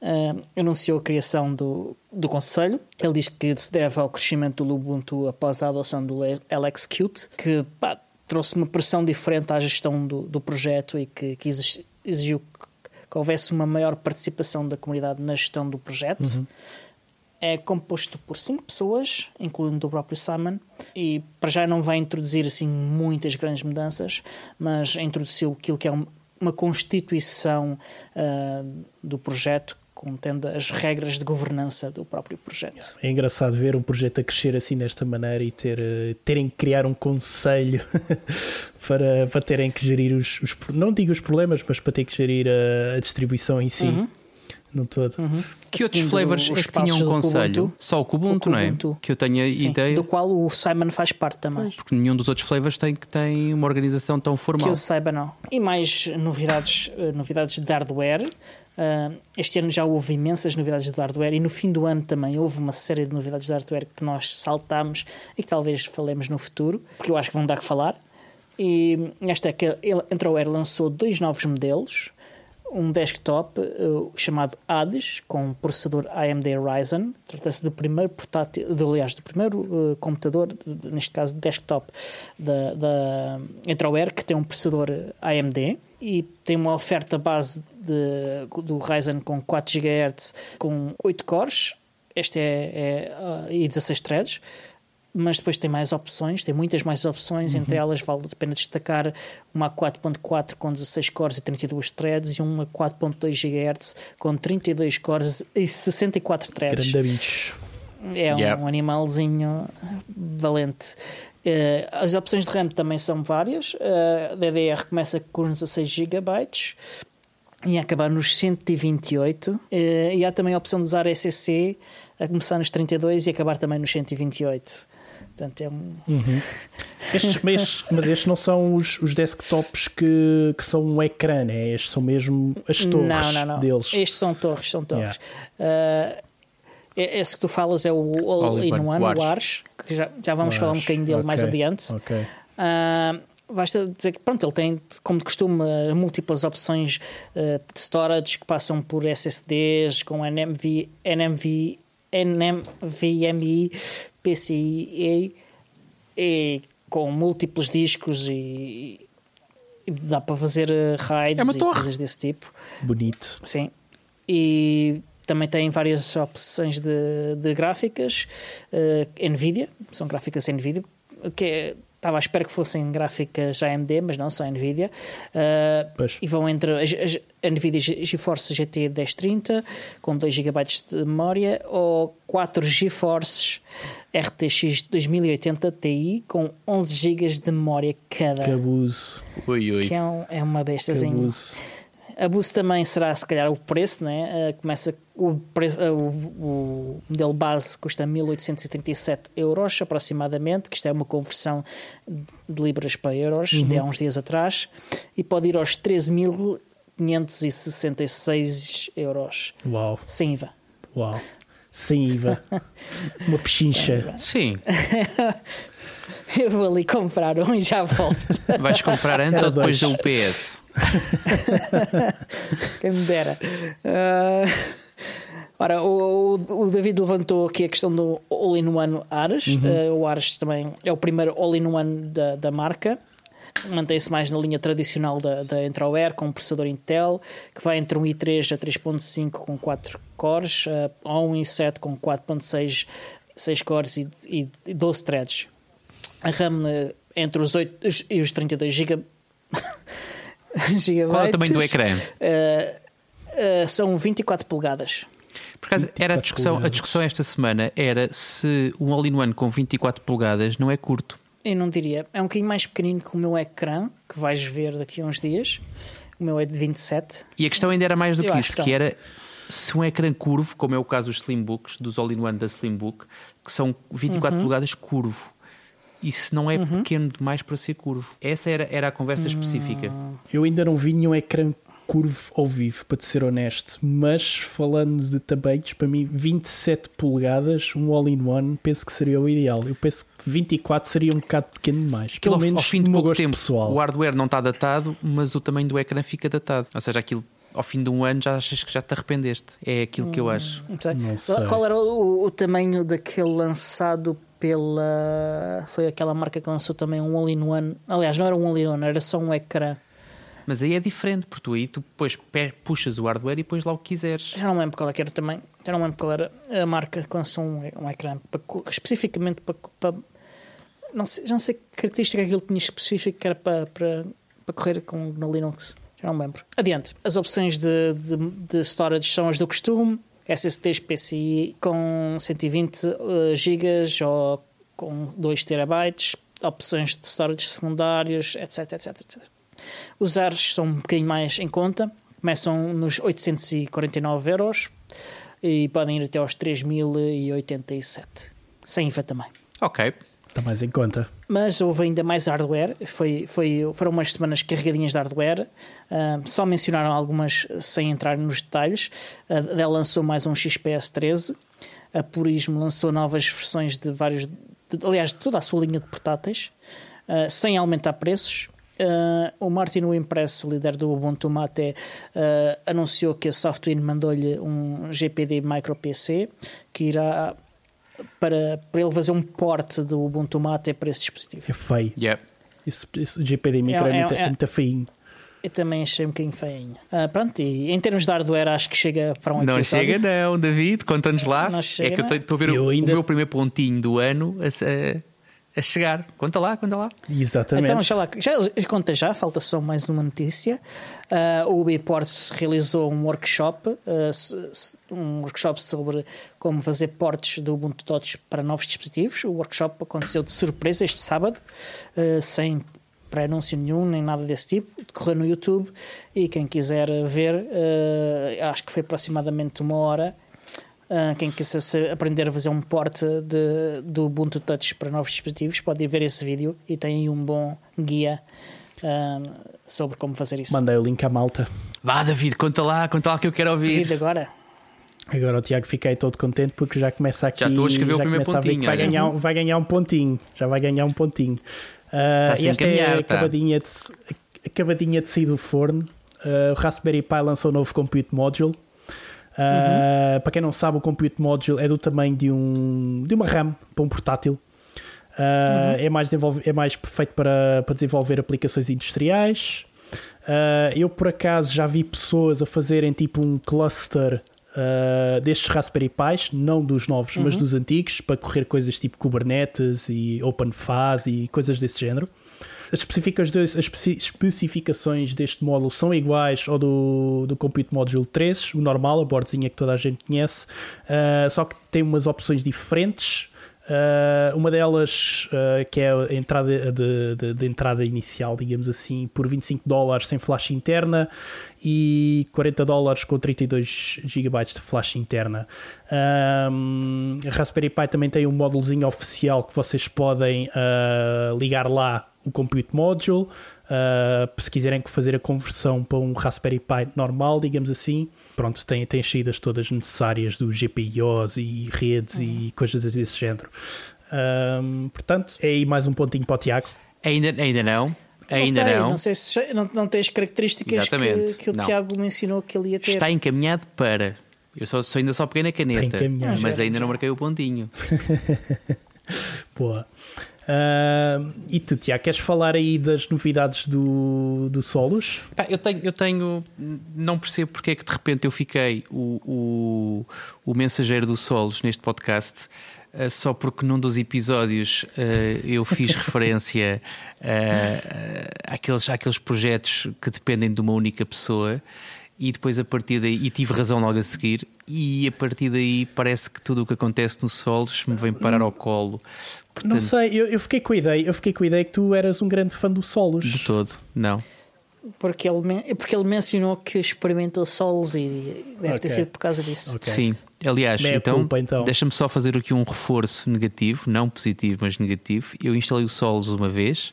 uh, anunciou a criação do, do Conselho. Ele diz que se deve ao crescimento do Ubuntu após a adoção do LXQt, que trouxe uma pressão diferente à gestão do, do projeto e que, que exigiu que houvesse uma maior participação da comunidade na gestão do projeto. Uhum. É composto por cinco pessoas, incluindo o próprio Simon, e para já não vai introduzir assim muitas grandes mudanças, mas introduziu aquilo que é uma constituição uh, do projeto contendo as regras de governança do próprio projeto. É engraçado ver um projeto a crescer assim desta maneira e ter, eh, terem que criar um conselho para, para terem que gerir os, os, não digo os problemas, mas para ter que gerir a, a distribuição em si. Uhum. No todo. Uhum. Que outros flavors é que tinham um conselho? Kubuntu, Só o Kubuntu, o Kubuntu, não é? Que eu tenha Sim, ideia. Do qual o Simon faz parte também. Porque nenhum dos outros flavors tem, tem uma organização tão formal. Que eu saiba, não. E mais novidades, eh, novidades de hardware. Uh, este ano já houve imensas novidades de hardware e no fim do ano também houve uma série de novidades de hardware que nós saltámos e que talvez falemos no futuro, porque eu acho que vão dar que falar. E esta é que a Entroware lançou dois novos modelos, um desktop uh, chamado Hades com processador AMD Ryzen. Trata-se do primeiro portátil, de, aliás, do primeiro uh, computador, de, neste caso desktop da, da Entroware, que tem um processador AMD e tem uma oferta base de, do Ryzen com 4 GHz com 8 cores. Este é, é uh, e 16 threads mas depois tem mais opções, tem muitas mais opções, uhum. entre elas vale a pena destacar uma 4.4 com 16 cores e 32 threads e uma 4.2 GHz com 32 cores e 64 threads. É um, um animalzinho valente. Uh, as opções de RAM também são várias. Uh, DDR começa com 16 GB e acabar nos 128. Uh, e há também a opção de usar SSC a começar nos 32 e acabar também nos 128. Portanto, é um. Uhum. Estes, mas, mas estes não são os, os desktops que, que são um ecrã, né? Estes são mesmo as torres não, não, não. deles. Estes são torres, são torres. Yeah. Uh, esse que tu falas é o All-in-One, o Ars, que já, já vamos falar um bocadinho dele okay. mais adiante. Okay. Uh, basta dizer que pronto, ele tem, como de costume, múltiplas opções uh, de storage que passam por SSDs com NMV, NMV, NVMe, PCIe e com múltiplos discos e, e dá para fazer uh, raids é e coisas desse tipo. Bonito. Sim. E também tem várias opções de, de gráficas. Uh, Nvidia, são gráficas Nvidia, que é, estava à espera que fossem gráficas AMD, mas não, são Nvidia. Uh, e vão entre a, a Nvidia GeForce GT 1030 com 2 GB de memória ou 4 GeForce RTX 2080 Ti com 11 GB de memória cada. Que abuso. Ui, ui. Que é, um, é uma bestazinha. abuso. Abuso também será, se calhar, o preço, né? Uh, começa o, preço, uh, o, o, modelo base custa 1837 euros aproximadamente, que isto é uma conversão de libras para euros uhum. de há uns dias atrás, e pode ir aos 13.566 euros. Uau! Sem IVA. Uau! Sem IVA. uma pechincha. Sim. Eu vou ali comprar um e já volto. Vais comprar antes ou depois do UPS? Quem me dera. Uh, ora, o, o, David levantou aqui a questão do All-in-One Ares. Uhum. Uh, o Ares também é o primeiro All-in-One da, da marca. Mantém-se mais na linha tradicional da, da Entroware, com um processador Intel, que vai entre um i3 a 3.5 com 4 cores, uh, ou um i7 com 4.6 6 cores e, e, e 12 threads. A RAM entre os 8 e os 32 GB gigabytes. Qual é o tamanho do ecrã? Uh, uh, são 24 polegadas. Por acaso, era a discussão, a discussão esta semana era se um all-in-one com 24 polegadas não é curto. Eu não diria. É um bocadinho mais pequenino que o meu ecrã, que vais ver daqui a uns dias. O meu é de 27. E a questão ainda era mais do que Eu isso, que era se um ecrã curvo, como é o caso dos Slimbooks, dos all-in-one da Slimbook, que são 24 uhum. polegadas curvo isso não é uhum. pequeno demais para ser curvo. Essa era, era a conversa específica. Eu ainda não vi nenhum ecrã curvo ao vivo, para te ser honesto, mas falando de tamanhos, para mim 27 polegadas, um all-in-one, penso que seria o ideal. Eu penso que 24 seria um bocado pequeno demais. Pelo ao, menos ao fim de pouco tempo, pessoal. o hardware não está datado, mas o tamanho do ecrã fica datado. Ou seja, aquilo ao fim de um ano já achas que já te arrependeste. É aquilo que eu hum, acho. Não sei. Não sei. Qual era o, o, tamanho daquele lançado pela. Foi aquela marca que lançou também um all-in-one. Aliás, não era um all-in-one, era só um ecrã. Mas aí é diferente, porque tu aí tu depois puxas o hardware e pões lá o que quiseres. Já não lembro qual é que era também. Já não lembro qual era a marca que lançou um, um ecrã para, especificamente para, para. não sei, já não sei que característica aquilo tinha específico que era para, para, para correr com, no Linux. Já não lembro. Adiante. As opções de, de, de storage são as do costume. SSDs PCI com 120 GB ou com 2 TB, opções de storage secundários, etc, etc, etc. Os ARs são um bocadinho mais em conta, começam nos 849 euros e podem ir até aos 3087, sem IVA também. Ok. Está mais em conta. Mas houve ainda mais hardware, foi, foi, foram umas semanas carregadinhas de hardware, uh, só mencionaram algumas sem entrar nos detalhes. A Dell lançou mais um XPS 13, a Purismo lançou novas versões de vários, de, aliás, de toda a sua linha de portáteis, uh, sem aumentar preços. Uh, o Martin Wimpress, o líder do Ubuntu Mate, uh, anunciou que a Software mandou-lhe um GPD Micro PC que irá para, para ele fazer um porte do Ubuntu Mate para esse dispositivo. É feio. Yeah. Esse, esse GPD Micro é, é, é, muito, é, muito feinho. Eu também achei um bocadinho feinho. Uh, pronto, e em termos de hardware, acho que chega para um não episódio. Não chega, não, David, conta-nos lá. Não chega, é que eu estou a ver o, ainda... o, meu primeiro pontinho do ano a, a, chegar. Conta lá, conta lá. Exatamente. Então, já lá, já, conta já, falta só mais uma notícia. Uh, o Ubiports realizou um workshop, uh, um workshop sobre como fazer portes do Ubuntu Touch para novos dispositivos. O workshop aconteceu de surpresa este sábado, uh, sem pré-anúncio nenhum, nem nada desse tipo, decorreu no YouTube e quem quiser ver, uh, acho que foi aproximadamente uma hora. Uh, quem quiser aprender a fazer um porte de, do Ubuntu Touch para novos dispositivos pode ir ver esse vídeo e tem aí um bom guia uh, sobre como fazer isso. Mandei o link à malta. Vá, David, conta lá, conta lá que eu quero ouvir. David, agora. Agora o Tiago fiquei todo contente porque já começa aqui. Já estou a escrever o primeiro pontinho. Vai ganhar, vai ganhar um pontinho. Já vai ganhar um pontinho. Uh, e esta é tá. acabadinha, de, acabadinha de sair do forno. Uh, o Raspberry Pi lançou um novo Compute Module. Uh, uhum. Para quem não sabe, o Compute Module é do tamanho de, um, de uma RAM para um portátil. Uh, uhum. é, mais é mais perfeito para, para desenvolver aplicações industriais. Uh, eu, por acaso, já vi pessoas a fazerem tipo um cluster uh, destes Raspberry Pis, não dos novos, uhum. mas dos antigos, para correr coisas tipo Kubernetes e OpenFaz e coisas desse género. As, especificações deste módulo são iguais ao do, do Compute Module 3, o normal, a boardzinha que toda a gente conhece, uh, só que tem umas opções diferentes Uh, uma delas, uh, que é a entrada de, de, de, entrada inicial, digamos assim, por 25 dólares sem flash interna e 40 dólares com 32 GB de flash interna. Um, a Raspberry Pi também tem um módulozinho oficial que vocês podem uh, ligar lá o Compute Module. se quiserem fazer a conversão para um Raspberry Pi normal, digamos assim, pronto, tem, tem as saídas todas necessárias do GPIOs e redes uhum. e coisas desse género. Um, portanto, é aí mais um pontinho para o Tiago. Ainda, ainda não. Ainda não, sei, não. não sei se não, não tem as características que, que, o não. Tiago mencionou que ele ia ter. Está encaminhado para. Eu só, só ainda só peguei na caneta, mas ainda não marquei o pontinho. Boa. Uh, e tu, Tiago, queres falar aí das novidades do, do Solos? eu, tenho, eu tenho. Não percebo porque é que de repente eu fiquei o, o, o mensageiro do Solos neste podcast. Uh, só porque num dos episódios uh, eu fiz referência àqueles, àqueles projetos que dependem de uma única pessoa e depois a partir daí, e tive razão logo a seguir, e a partir daí parece que tudo o que acontece no Solos me vem parar ao colo. Portanto, não sei, eu, eu, fiquei com a ideia, eu fiquei com a ideia que tu eras um grande fã do Solos. De todo, não. Porque ele, porque ele mencionou que experimentou solos e deve okay. ter sido por causa disso. Okay. Sim, aliás, então, culpa, então. deixa-me só fazer aqui um reforço negativo, não positivo, mas negativo. Eu instalei o solos uma vez.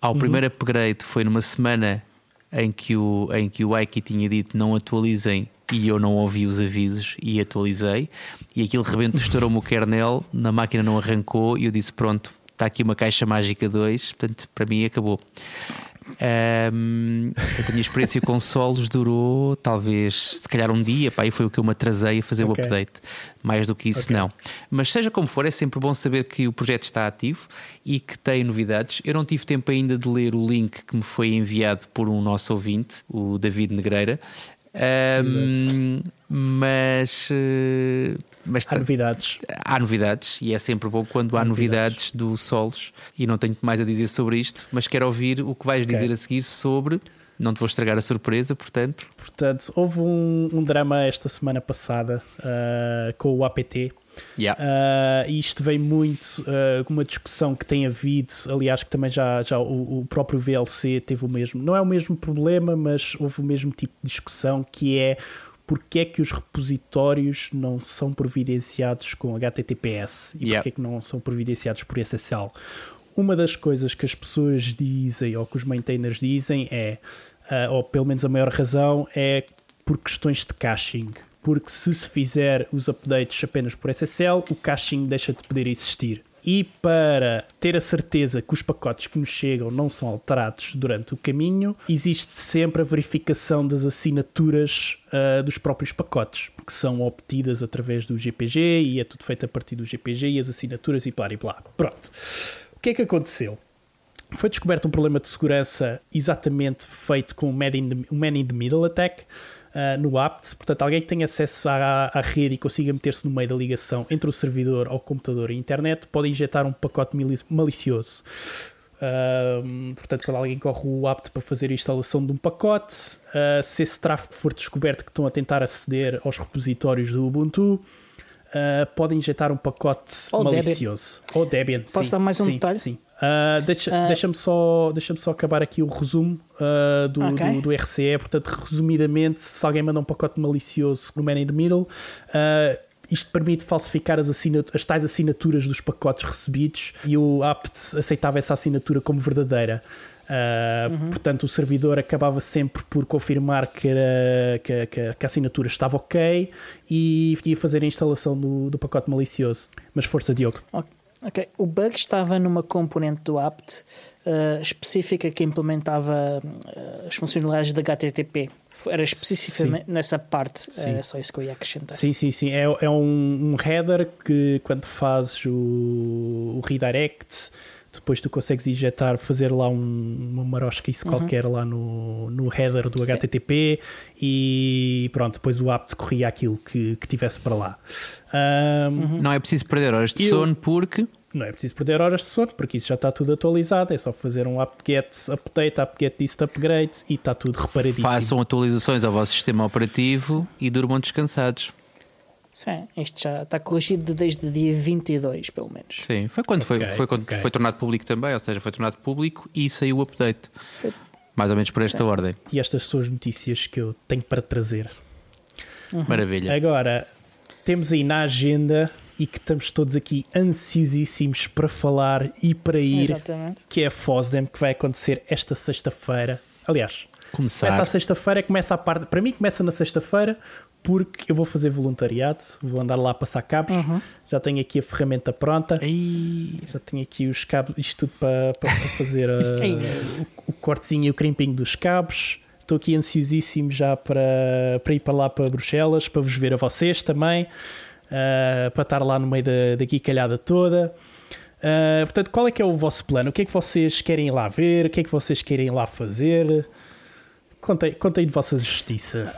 Ao uhum. primeiro upgrade foi numa semana em que o, em que o Ike tinha dito não atualizem e eu não ouvi os avisos e atualizei e aquilo rebento estourou-me o kernel, na máquina não arrancou e eu disse pronto, está aqui uma caixa mágica 2, portanto para mim acabou. Um, a minha experiência com solos durou talvez, se calhar um dia, pá, e foi o que eu me atrasei a fazer okay. o update. Mais do que isso, okay. não. Mas seja como for, é sempre bom saber que o projeto está ativo e que tem novidades. Eu não tive tempo ainda de ler o link que me foi enviado por um nosso ouvinte, o David Negreira. Um, mas, eh, mas há novidades. Há novidades e é sempre bom quando há, há novidades. novidades do Solos. E não tenho mais a dizer sobre isto, mas quero ouvir o que vais okay. dizer a seguir sobre. Não te vou estragar a surpresa, portanto. Portanto, houve um, um drama esta semana passada uh, com o APT. Yeah. Uh, isto vem muito uh, com uma discussão que tem havido, aliás, que também já, já o, o, próprio VLC teve o mesmo, não é o mesmo problema, mas houve o mesmo tipo de discussão que é porque é que os repositórios não são providenciados com HTTPS e yeah. porque é que não são providenciados por SSL. Uma das coisas que as pessoas dizem ou que os maintainers dizem é, uh, ou pelo menos a maior razão, é por questões de caching. Porque se se fizer os updates apenas por SSL, o caching deixa de poder existir. E para ter a certeza que os pacotes que nos chegam não são alterados durante o caminho, existe sempre a verificação das assinaturas uh, dos próprios pacotes, que são obtidas através do GPG e é tudo feito a partir do GPG e as assinaturas e blá e blá. Pronto. O que é que aconteceu? Foi descoberto um problema de segurança exatamente feito com o Man in the, Man in the Middle Attack, uh, no apt. Portanto, alguém que tenha acesso à, à rede e consiga meter-se no meio da ligação entre o servidor ao computador e a internet pode injetar um pacote malicioso. Uh, portanto, quando alguém corre o apt para fazer a instalação de um pacote, uh, se esse tráfego for descoberto que estão a tentar aceder aos repositórios do Ubuntu, uh, podem injetar um pacote Ou malicioso. Debian. Ou Debian. Posso sim, dar mais um sim, detalhe? Sim. Uh, deixa, uh, Deixa-me só, deixa só acabar aqui o resumo uh, do, okay. do, do, RCE. Portanto, resumidamente, se alguém manda um pacote malicioso no Man in the Middle, isto permite falsificar as, as tais assinaturas dos pacotes recebidos e o apt aceitava essa assinatura como verdadeira. Uh, uhum. Portanto, o servidor acabava sempre por confirmar que, era, que, que, que, a assinatura estava ok e ia fazer a instalação do, do pacote malicioso. Mas força, Diogo. Ok. O bug estava numa componente do apt uh, específica que implementava uh, as funcionalidades da HTTP. Era especificamente sim. nessa parte, sim. era só isso que eu ia acrescentar. Sim, sim, sim. É, é um, um header que quando fazes o, o redirect depois tu consegues injetar, fazer lá um, uma marosquice uhum. qualquer lá no, no header do Sim. HTTP e pronto, depois o apt corria aquilo que, que tivesse para lá. Um, uhum. Não é preciso perder horas de eu, sono porque. Não é preciso perder horas de sono porque isso já está tudo atualizado. É só fazer um apt-get update, apt-get dist upgrade e está tudo reparadíssimo. Façam atualizações ao vosso sistema operativo e durmam descansados. Sim, isto já está corrigido desde o dia 22, pelo menos. Sim, foi quando, okay, foi, foi, quando okay. foi tornado público também, ou seja, foi tornado público e saiu o update. Foi. Mais ou menos por esta Sim. ordem. E estas são as notícias que eu tenho para trazer. Uhum. Maravilha. Agora, temos aí na agenda e que estamos todos aqui ansiosíssimos para falar e para ir, Exatamente. que é a FOSDEM, que vai acontecer esta sexta-feira. Aliás, Começar. começa a sexta-feira, começa a parte. Para mim, começa na sexta-feira, porque eu vou fazer voluntariado, vou andar lá a passar cabos. Uhum. Já tenho aqui a ferramenta pronta. Ei. Já tenho aqui os cabos, isto tudo para, para, fazer uh, o, o cortezinho e o crimping dos cabos. Estou aqui ansiosíssimo já para, para ir para lá para Bruxelas, para vos ver a vocês também, uh, para estar lá no meio da, da guicalhada toda. Uh, portanto, qual é que é o vosso plano? O que é que vocês querem lá ver? O que é que vocês querem lá fazer? Contem, contem de vossa justiça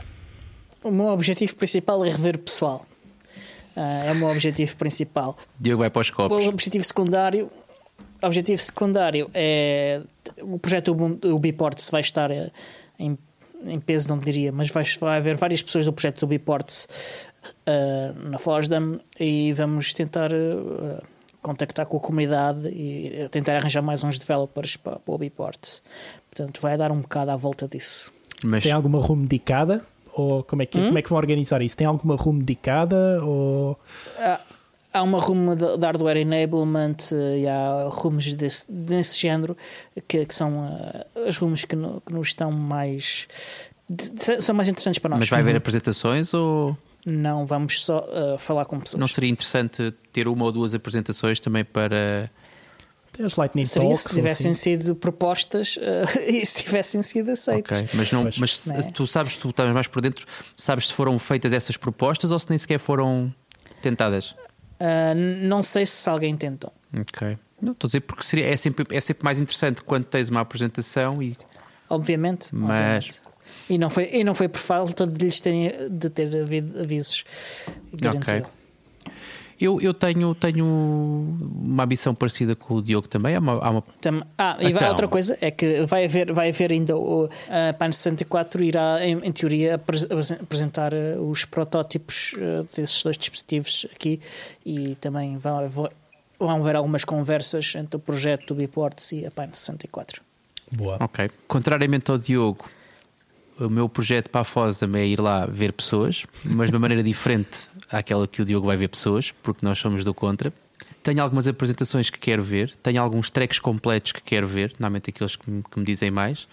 o meu objetivo principal é rever o pessoal. Uh, é o meu objetivo principal. Diogo vai para os copos. O objetivo secundário, objetivo secundário é o projeto Ubiports vai estar eh, em, em peso, não diria, mas vai, vai haver várias pessoas do projeto Ubiports uh, na FOSDEM e vamos tentar uh, contactar com a comunidade e tentar arranjar mais uns developers para, para o Ubiports. Portanto, vai dar um bocado à volta disso. Mas... Tem alguma room dedicada? Ou como é que, hum? como é que vão organizar isso? Tem alguma room dedicada? Ou... Há, há uma room de, de hardware enablement eh, e há rooms desse, desse género que, que são uh, as rooms que, no, que nos estão mais. De, são mais interessantes para nós. Mas vai haver uhum. apresentações ou. Não, vamos só uh, falar com pessoas. Não seria interessante ter uma ou duas apresentações também para As Lightning Seria Talks. se tivessem assim. sido propostas uh, e se tivessem sido aceitas. Ok, mas, não, Pois. mas Né? tu sabes, tu estás mais por dentro, sabes se foram feitas essas propostas ou se nem sequer foram tentadas? Uh, não sei se alguém tentou. Ok. Não, estou a dizer porque seria, é, sempre, é sempre mais interessante quando tens uma apresentação e Obviamente. Mas- obviamente. E não, foi, e não foi por falta de lhes terem, de ter havido avisos. Ok. Eu. eu, tenho, tenho uma ambição parecida com o Diogo também. Há uma, há uma- Ah, e vai Então. outra coisa é que vai haver, vai haver ainda o a PAN 64 irá, em, em teoria, apres- apresentar eh, os protótipos eh, desses dois dispositivos aqui e também vão, vão, haver algumas conversas entre o projeto do Biports e a PAN 64. Boa. Ok. Contrariamente ao Diogo, o meu projeto para a Foz também é ir lá ver pessoas, mas de uma maneira diferente àquela que o Diogo vai ver pessoas, porque nós somos do contra. Tenho algumas apresentações que quero ver, tenho alguns tracks completos que quero ver, normalmente aqueles que me, que me dizem mais.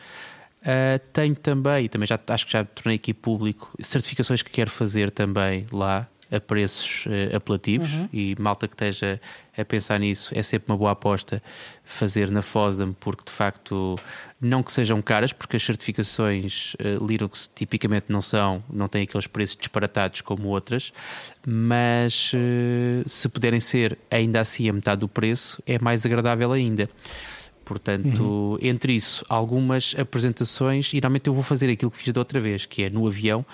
Ah, tenho também, e também já, acho que já tornei aqui público, certificações que quero fazer também lá a preços eh, apelativos e malta que esteja a pensar nisso é sempre uma boa aposta fazer na FOSDAM porque de facto não que sejam caras porque as certificações eh, Linux tipicamente não são não têm aqueles preços disparatados como outras mas eh, se puderem ser ainda assim a metade do preço é mais agradável ainda. Portanto, entre isso, algumas apresentações, e normalmente eu vou fazer aquilo que fiz da outra vez, que é no avião,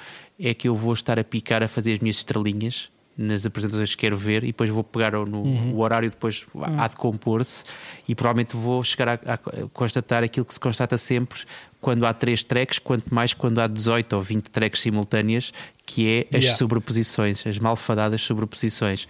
é que eu vou estar a picar a fazer as minhas estrelinhas nas apresentações que quero ver e depois vou pegar no o horário depois há de compor-se e provavelmente vou chegar a, a constatar aquilo que se constata sempre quando há três tracks, quanto mais quando há 18 ou 20 tracks simultâneas, que é as Yeah. sobreposições, as malfadadas sobreposições.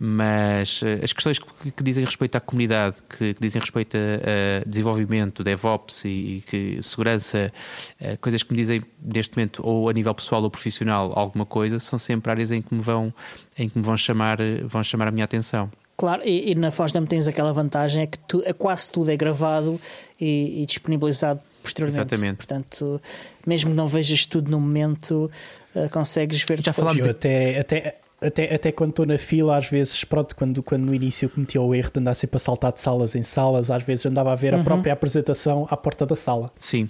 Mas eh, as questões que, que dizem respeito à comunidade, que, que dizem respeito a, a desenvolvimento, DevOps e, e que segurança, eh, coisas que me dizem neste momento, ou a nível pessoal ou profissional, alguma coisa, são sempre áreas em que me vão, em que me vão chamar, eh, vão chamar a minha atenção. Claro, e, e na FOSDEM tens aquela vantagem é que tu, é quase tudo é gravado e, e disponibilizado posteriormente. Exatamente. Portanto, mesmo que não vejas tudo no momento, eh, consegues ver Já depois. falámos Eu até, até, até, até quando estou na fila, às vezes, pronto, quando, quando no início eu cometia o erro de andar sempre a saltar de salas em salas, às vezes andava a ver a própria apresentação à porta da sala. Sim,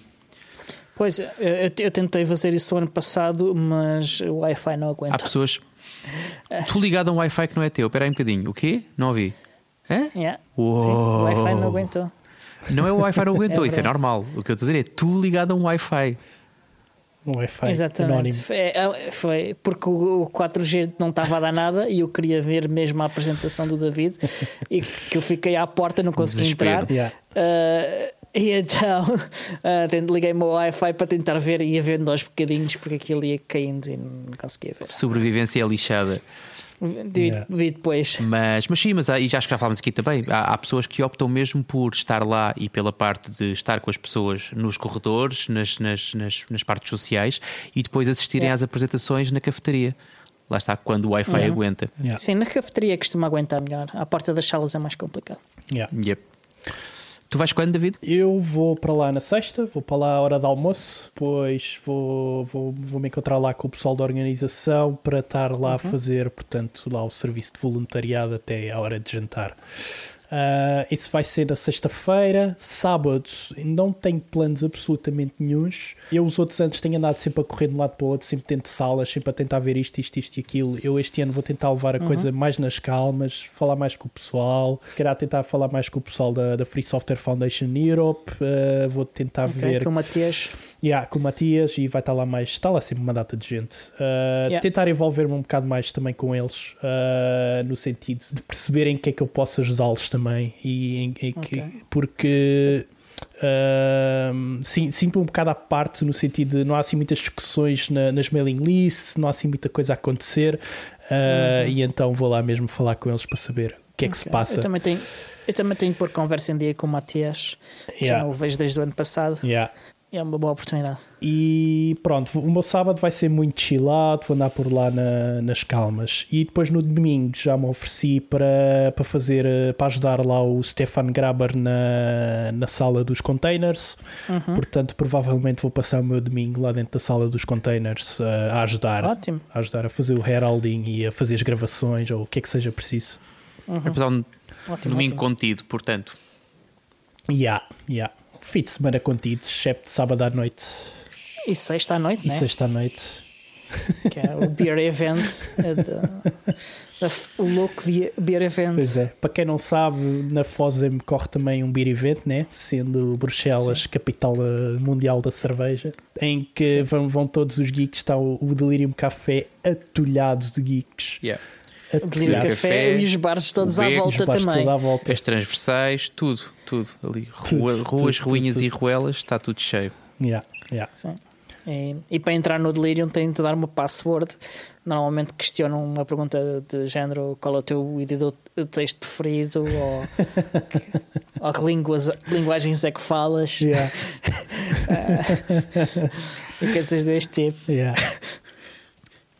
Pois, eu, eu- eu tentei fazer isso o ano passado, mas o Wi-Fi não há aguenta. pessoas. Tu ligado a um Wi-Fi que não é teu, espera aí um bocadinho. O quê? Não ouvi. Hã? Yeah. Uou. Sim, o Wi-Fi não aguentou. Não é o Wi-Fi não aguentou, É isso é normal. O que eu estou a dizer é tu ligado a um Wi-Fi. Um Wi-Fi Exatamente. anónimo. Foi, é, foi porque o o 4G não estava a dar nada e eu queria ver mesmo a apresentação do David e que eu fiquei à porta, não consegui Desespero. entrar. Yeah. Ah, e então ah, tento- liguei o meu Wi-Fi para tentar ver e ia vendo aos bocadinhos porque aquilo ia caindo e não conseguia ver. Sobrevivência é lixada. Vi, Yeah. vi depois. Mas, mas sim, mas há, e já acho que já falámos aqui também. Há, há pessoas que optam mesmo por estar lá e pela parte de estar com as pessoas nos corredores, nas, nas, nas, nas partes sociais e depois assistirem Yeah. às apresentações na cafetaria. Lá está, quando o Wi-Fi Uhum. aguenta. Yeah. Sim, na cafeteria costuma aguentar melhor. À porta das salas é mais complicado. Yeah. Yep. Tu vais quando, David? Eu vou para lá na sexta, vou para lá à hora de almoço, depois vou, vou, vou me encontrar lá com o pessoal da organização para estar lá a fazer, portanto, lá o serviço de voluntariado até à hora de jantar. Ah, isso vai ser na sexta-feira. Sábado não tenho planos absolutamente nenhuns. Eu, os outros anos, tenho andado sempre a correr de um lado para o outro, sempre dentro de salas, sempre a tentar ver isto, isto, isto e aquilo. Eu este ano vou tentar levar a coisa mais nas calmas, falar mais com o pessoal, se calhar tentar falar mais com o pessoal da, da Free Software Foundation Europe. ah, vou tentar Ok, ver Com o Matias. Yeah, com o Matias e vai estar lá mais, está lá sempre uma data de gente. Uh, Yeah. Tentar envolver-me um bocado mais também com eles, uh, no sentido de perceberem que é que eu posso ajudá-los também. E, em- em que- porque uh, sim, sinto um bocado à parte no sentido de não há assim muitas discussões na- nas mailing lists, não há assim muita coisa a acontecer. uh, E então vou lá mesmo falar com eles para saber o que é que se passa. Eu também tenho, eu também tenho que pôr conversa em dia com o Matias. Já Yeah. não o vejo desde o ano passado. Yeah. É uma boa oportunidade. E pronto, o meu sábado vai ser muito chillado, vou andar por lá na- nas calmas. E depois no domingo já me ofereci para, para fazer, eh, para ajudar lá o Stefan Graber na, na sala dos containers. Uhum. Portanto, provavelmente vou passar o meu domingo lá dentro da sala dos containers eh, a ajudar. Ótimo. A ajudar a fazer o heralding e a fazer as gravações ou o que é que seja preciso. Vai passar um ótimo domingo ótimo. contido, portanto. Yeah, yeah. Fim de semana contidos, excepto sábado à noite E sexta à noite, e né? sexta à noite. Que é o Beer Event. é da- da- o louco de Beer Event. Pois é. Para quem não sabe, na FOSEM corre também um beer event, né? sendo Bruxelas capital eh, mundial da cerveja, em que vão, vão todos os geeks, está o, o Delirium Café atulhado de geeks. Yeah. O Delírio Café, Café, e os bares todos à volta também. à volta. As transversais, tudo, tudo ali. Tudo, Rua- tudo, ruas, tudo, ruínas tudo. e ruelas, está tudo cheio. Yeah, yeah. Sim. E, e para entrar no Delirium tem de dar uma password. Normalmente questionam uma pergunta de género qual é o teu editor de texto preferido ou, ou que línguas, linguagens é que falas Yeah, e coisas deste tipo. yeah.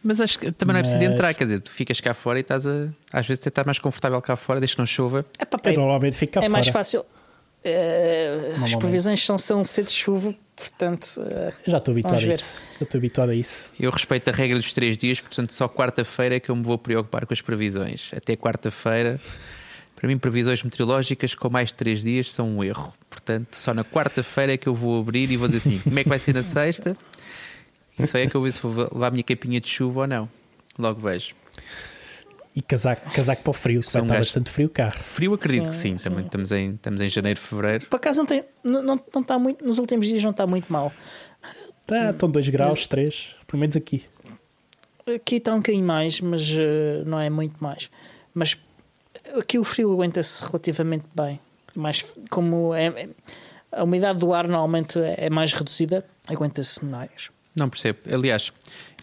Mas acho que também não é preciso Mas- entrar, quer dizer, tu ficas cá fora e estás a, às vezes, a estar mais confortável cá fora, desde que não chova. É, Eu normalmente fico cá é mais fora. fácil. Eh, as previsões são, são cedo de chuva, portanto, eh, Já estou habituado a isso. Já estou habituado a isso. Eu respeito a regra dos três dias, portanto, só quarta-feira é que eu me vou preocupar com as previsões. Até quarta-feira, para mim, previsões meteorológicas com mais de três dias são um erro. Portanto, só na quarta-feira é que eu vou abrir e vou dizer assim: como é que vai ser na sexta? Só é que eu vejo se vou levar a minha capinha de chuva ou não. Logo vejo. E casaco, casaco para o frio, que vai um estar gajo- bastante frio cá. Frio, acredito que Sim, sim. Também estamos em, estamos em janeiro, fevereiro. por acaso não tem, não, não, não está muito, nos últimos dias não está muito mal. Tá, estão 2 graus, 3, pelo menos aqui. Aqui está um bocadinho mais, mas eh, não é muito mais. Mas aqui o frio aguenta-se relativamente bem. Mas como é, é- a umidade do ar normalmente é mais reduzida, aguenta-se mais. Não percebo. Aliás,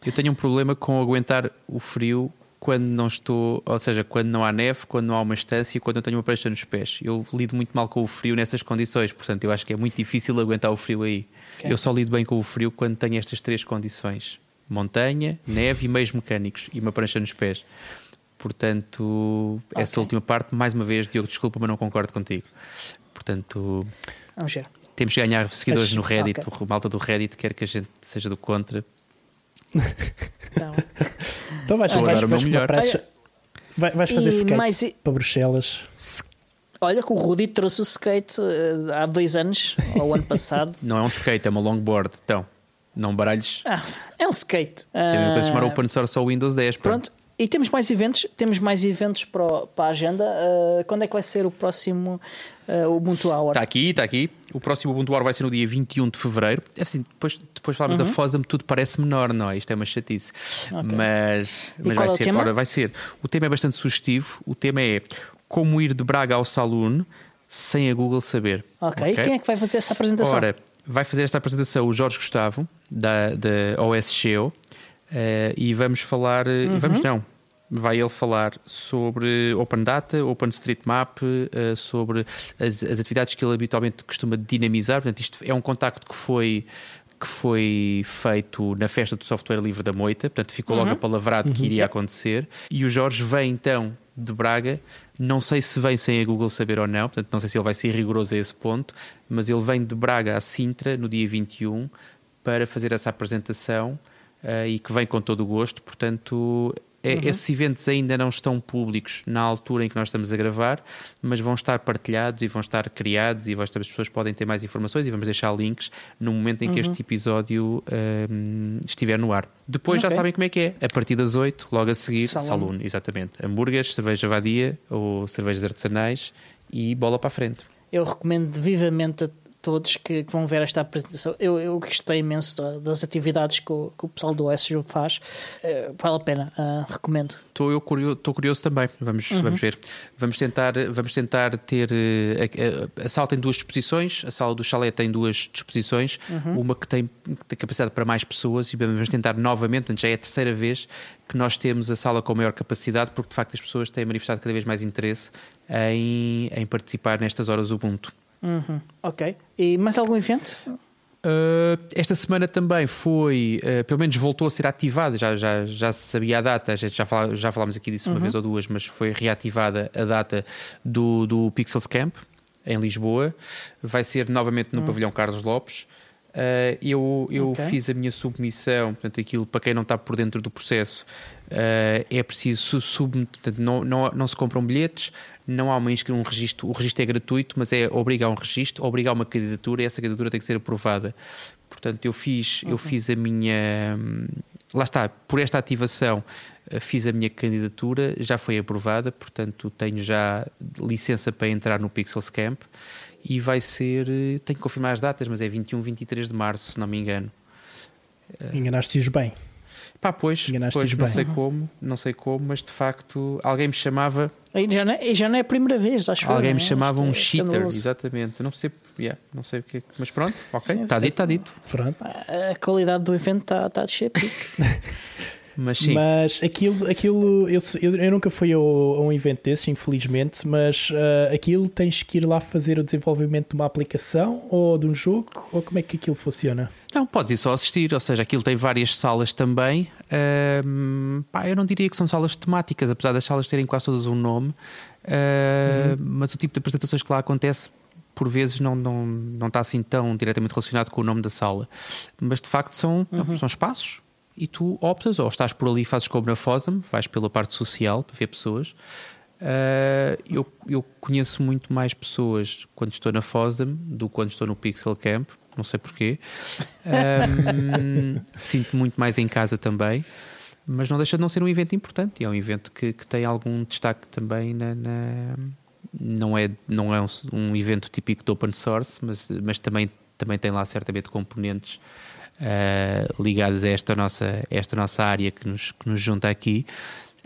eu tenho um problema com aguentar o frio quando não estou, ou seja, quando não há neve, quando não há uma estância, quando eu tenho uma prancha nos pés. Eu lido muito mal com o frio nessas condições, portanto, eu acho que é muito difícil aguentar o frio aí. Ok. Eu só lido bem com o frio quando tenho estas três condições: montanha, neve e meios mecânicos e uma prancha nos pés. Portanto, essa Ok. última parte, mais uma vez, Diogo, desculpa, mas não concordo contigo. Portanto, Vamos ver. Temos que ganhar seguidores no Reddit, ok. o malta do Reddit quer que a gente seja do contra. Então, Então vais, vais, vais, melhor. vai- vais fazer e skate mais, para Bruxelas. olha que o Rudy trouxe o skate eh, há dois anos, ou ano passado. Não é um skate, é uma longboard. Então, não baralhes. Ah, é um skate. Se é para se chamar Ah, Open Source ou Windows 10. pá. Pronto. E temos mais eventos, temos mais eventos para, o- para a agenda. Ah, quando é que vai ser o próximo ah, Ubuntu Hour? Está aqui, está aqui. O próximo Ubuntu Hour vai ser no dia 21 de fevereiro. É assim, depois, depois falamos Uhum. da FOSAM, tudo parece menor, não é? Isto é uma chatice. Mas, mas qual vai é ser. Ora, vai ser. O tema é bastante sugestivo. O tema é como ir de Braga ao Saloon sem a Google saber. ok, quem é que vai fazer essa apresentação? Ora, vai fazer esta apresentação o Jorge Gustavo, da, da OSGeo, eh, e vamos falar. eh, Uhum. Vamos não. Vai ele falar sobre Open Data, OpenStreetMap, eh, sobre as, as atividades que ele habitualmente costuma dinamizar. Portanto, isto é um contacto que foi que foi feito na festa do software livre da Moita, portanto ficou logo apalavrado que iria acontecer. E o Jorge vem então de Braga, não sei se vem sem a Google saber ou não, portanto não sei se ele vai ser rigoroso a esse ponto, mas ele vem de Braga a Sintra no dia 21 para fazer essa apresentação eh, e que vem com todo o gosto, portanto é- esses eventos ainda não estão públicos na altura em que nós estamos a gravar, mas vão estar partilhados e vão estar criados e as pessoas podem ter mais informações e vamos deixar links no momento em que este episódio ehm, estiver no ar. Depois já Ok. sabem como é que é. A partir das 8, logo a seguir. Saloon, exatamente. Hambúrgueres, cerveja vadia ou cervejas artesanais e bola para a frente. Eu recomendo vivamente a todos que, que vão ver esta apresentação. Eu, eu gostei imenso da- das atividades que o, que o pessoal do OSG faz. Eh, vale a pena, ah, recomendo. Estou eu curioso, estou curioso também. Vamos, vamos ver. Vamos tentar, vamos tentar ter. eh, A, a- a sala tem duas disposições. A sala do chalé tem duas disposições. Uma que tem, que tem capacidade para mais pessoas e vamos tentar novamente. Portanto, já é a terceira vez que nós temos a sala com maior capacidade, porque de facto as pessoas têm manifestado cada vez mais interesse em, em participar nestas horas Ubuntu. Uhum, Ok. E mais algum evento? Uh, esta semana também foi, uh, pelo menos voltou a ser ativada, já, já, já se sabia a data, a gente já, fala, já falámos aqui disso uma vez ou duas, mas foi reativada a data do, do Pixels Camp em Lisboa. Vai ser novamente no Pavilhão Carlos Lopes. Uh, eu eu Ok. fiz a minha submissão, portanto, aquilo para quem não está por dentro do processo, uh, é preciso su- sub, portanto, não, não, não se compram bilhetes, não há uma um registro, o registro é gratuito, mas é obrigar um registro, obrigar uma candidatura e essa candidatura tem que ser aprovada. Portanto, eu fiz, eu fiz a minha. Lá está, por esta ativação, eh, fiz a minha candidatura, já foi aprovada, portanto, tenho já licença para entrar no Pixels Camp e vai ser. Eh, tenho que confirmar as datas, mas é 21, 23 de março, se não me engano. Enganaste-os bem. Pá, pois, pois não sei como, não sei como, mas de facto alguém me chamava. E já não é, já não é a primeira vez, acho Alguém eu, me é? chamava um é cheater, exatamente. Não sei, yeah, não sei o que Mas pronto, ok, está dito, está dito. Pronto. A qualidade do evento está tá a descer pique. Mas sim. Mas aquilo, aquilo eu, eu, nunca fui a, a, um evento desses, infelizmente, mas uh, aquilo tens que ir lá fazer o desenvolvimento de uma aplicação ou de um jogo, ou como é que aquilo funciona? Não, podes ir só assistir, ou seja, aquilo tem várias salas também. Uh, pá, eu não diria que são salas temáticas, apesar das salas terem quase todas um nome, uh, uhum. mas o tipo de apresentações que lá acontece por vezes não, não, não está assim tão diretamente relacionado com o nome da sala. Mas de facto são, uhum. são espaços e tu optas, ou estás por ali, fazes como na FOSAM, vais pela parte social para ver pessoas. Uh, eu, eu conheço muito mais pessoas quando estou na FOSDEM do que quando estou no Pixel Camp, não sei porquê. Um, sinto muito mais em casa também, mas não deixa de não ser um evento importante e é um evento que, que tem algum destaque também na, na não é, não é um, um, evento típico de open source, mas, mas também, também tem lá certamente componentes uh, ligadas a esta nossa, esta nossa área que nos, que nos junta aqui.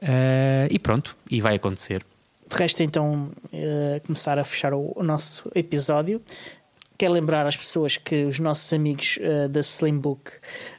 Uh, e pronto, e vai acontecer. De resto, então, uh, começar a fechar o, o, nosso episódio. Quero lembrar às pessoas que os nossos amigos da Slimbook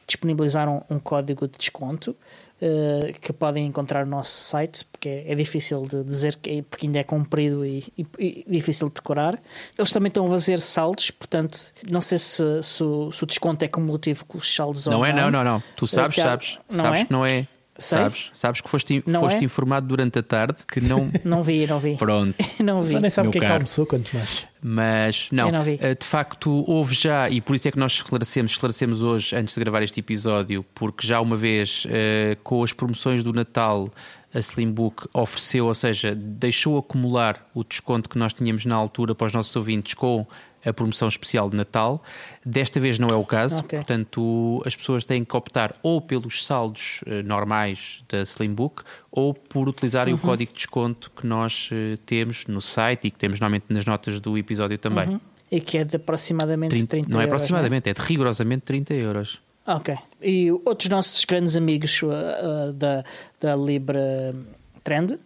disponibilizaram um código de desconto uh, que podem encontrar no nosso site, porque é, é difícil de dizer, que é, porque ainda é comprido e, e, e, difícil de decorar. Eles também estão a fazer saldos, portanto, não sei se, se, o, se o desconto é cumulativo com os saldos não ou é, não. Não, não, não. Tu sabes, sabes, não sabes é? que não é. Sei. Sabes? Sabes que foste, foste é? informado durante a tarde que não. não vi, não vi. Pronto. não vi. Já nem sabe o que é que caro. almoçou, quanto mais. Mas não, não eh, de facto houve já, e por isso é que nós esclarecemos, esclarecemos hoje antes de gravar este episódio, porque já uma vez uh, com as promoções do Natal a Slimbook ofereceu, ou seja, deixou acumular o desconto que nós tínhamos na altura para os nossos ouvintes com a promoção especial de Natal. Desta vez não é o caso, okay. portanto, as pessoas têm que optar ou pelos saldos uh, normais da Slimbook ou por utilizarem uhum. o código de desconto que nós uh, temos no site e que temos normalmente nas notas do episódio também. Uhum. E que é de aproximadamente 30, 30 Não é euros, aproximadamente, não é? é de rigorosamente 30 euros. Ok. E outros nossos grandes amigos uh, da, da Libra Trend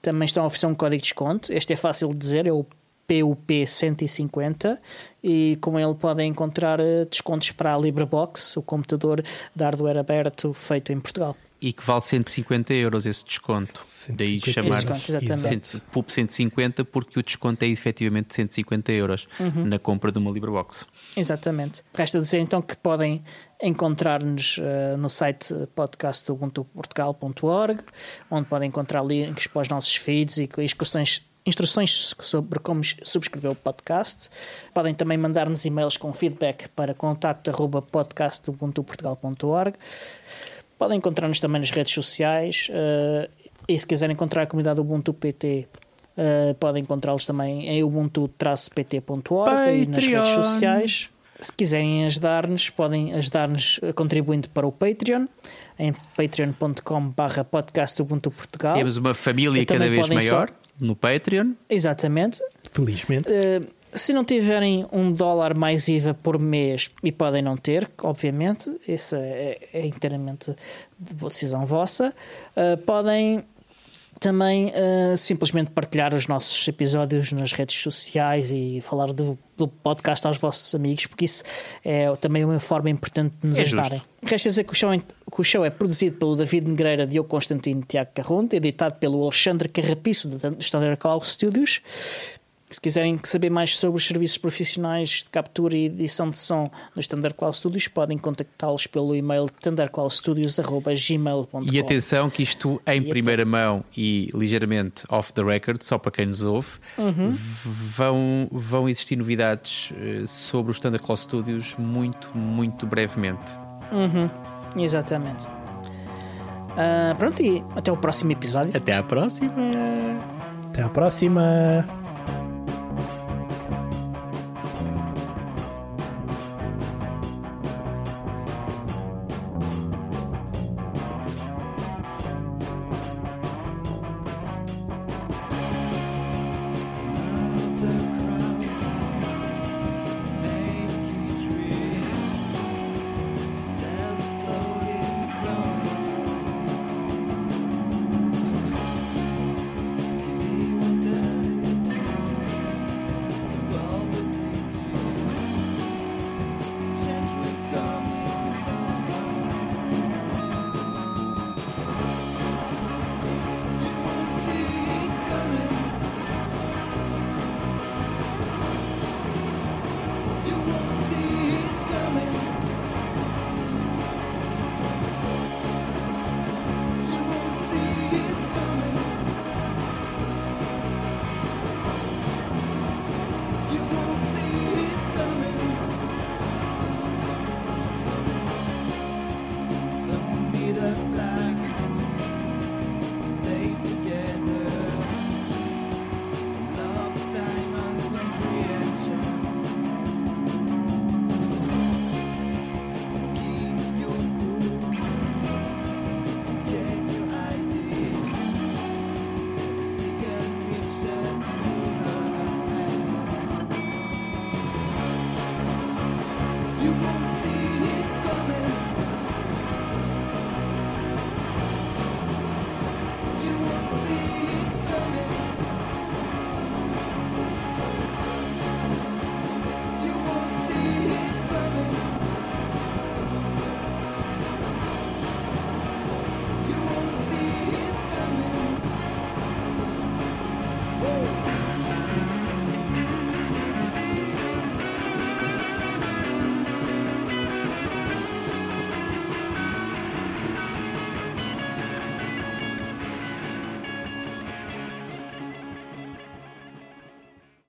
também estão a oferecer um código de desconto. Este é fácil de dizer, é o PUP 150 e com ele podem encontrar eh, descontos para a LibraBox, o computador de hardware aberto feito em Portugal. E que vale 150 euros esse desconto. 150 Daí chamar exatamente. PUP 150 porque o desconto é efetivamente 150 euros Uhum. na compra de uma LibraBox. Exatamente. Resta dizer então que podem encontrar-nos uh, no site podcastubuntuportugal.org, onde podem encontrar links para os nossos feeds e instruções instruções sobre como subscrever o podcast. Podem também mandar-nos e-mails com feedback para contacto.podcastubuntuportugal.org. Podem encontrar-nos também nas redes sociais uh, e se quiserem encontrar a comunidade Ubuntu PT uh, podem encontrá-los também em ubuntu-pt.org e nas redes sociais. Se quiserem ajudar-nos, podem ajudar-nos contribuindo para o Patreon em patreon.com.br podcastubuntuportugal. Temos uma família cada vez maior só... no Patreon. Exatamente. Felizmente. Uh, se não tiverem um dólar mais IVA por mês, e podem não ter, obviamente, isso é, é inteiramente decisão vossa, uh, podem também uh, simplesmente partilhar os nossos episódios nas redes sociais e falar do, do, podcast aos vossos amigos, porque isso é também uma forma importante de nos é ajudarem. Resta dizer que o, show, que o show é produzido pelo David Negreira, Diogo Constantino e Tiago Carronte, editado pelo Alexandre Carrapiço, da Standard Cloud Studios. Se quiserem saber mais sobre os serviços profissionais de captura e edição de som no Standard Cloud Studios, podem contactá-los pelo e-mail standardcloudstudios.gmail.com E atenção que isto em e primeira mão e ligeiramente off the record, só para quem nos ouve, uhum. vão, vão existir novidades sobre o Standard Cloud Studios muito, muito brevemente. Uhum. Exatamente. Uh, pronto, e até o próximo episódio. Até à próxima! Até à próxima!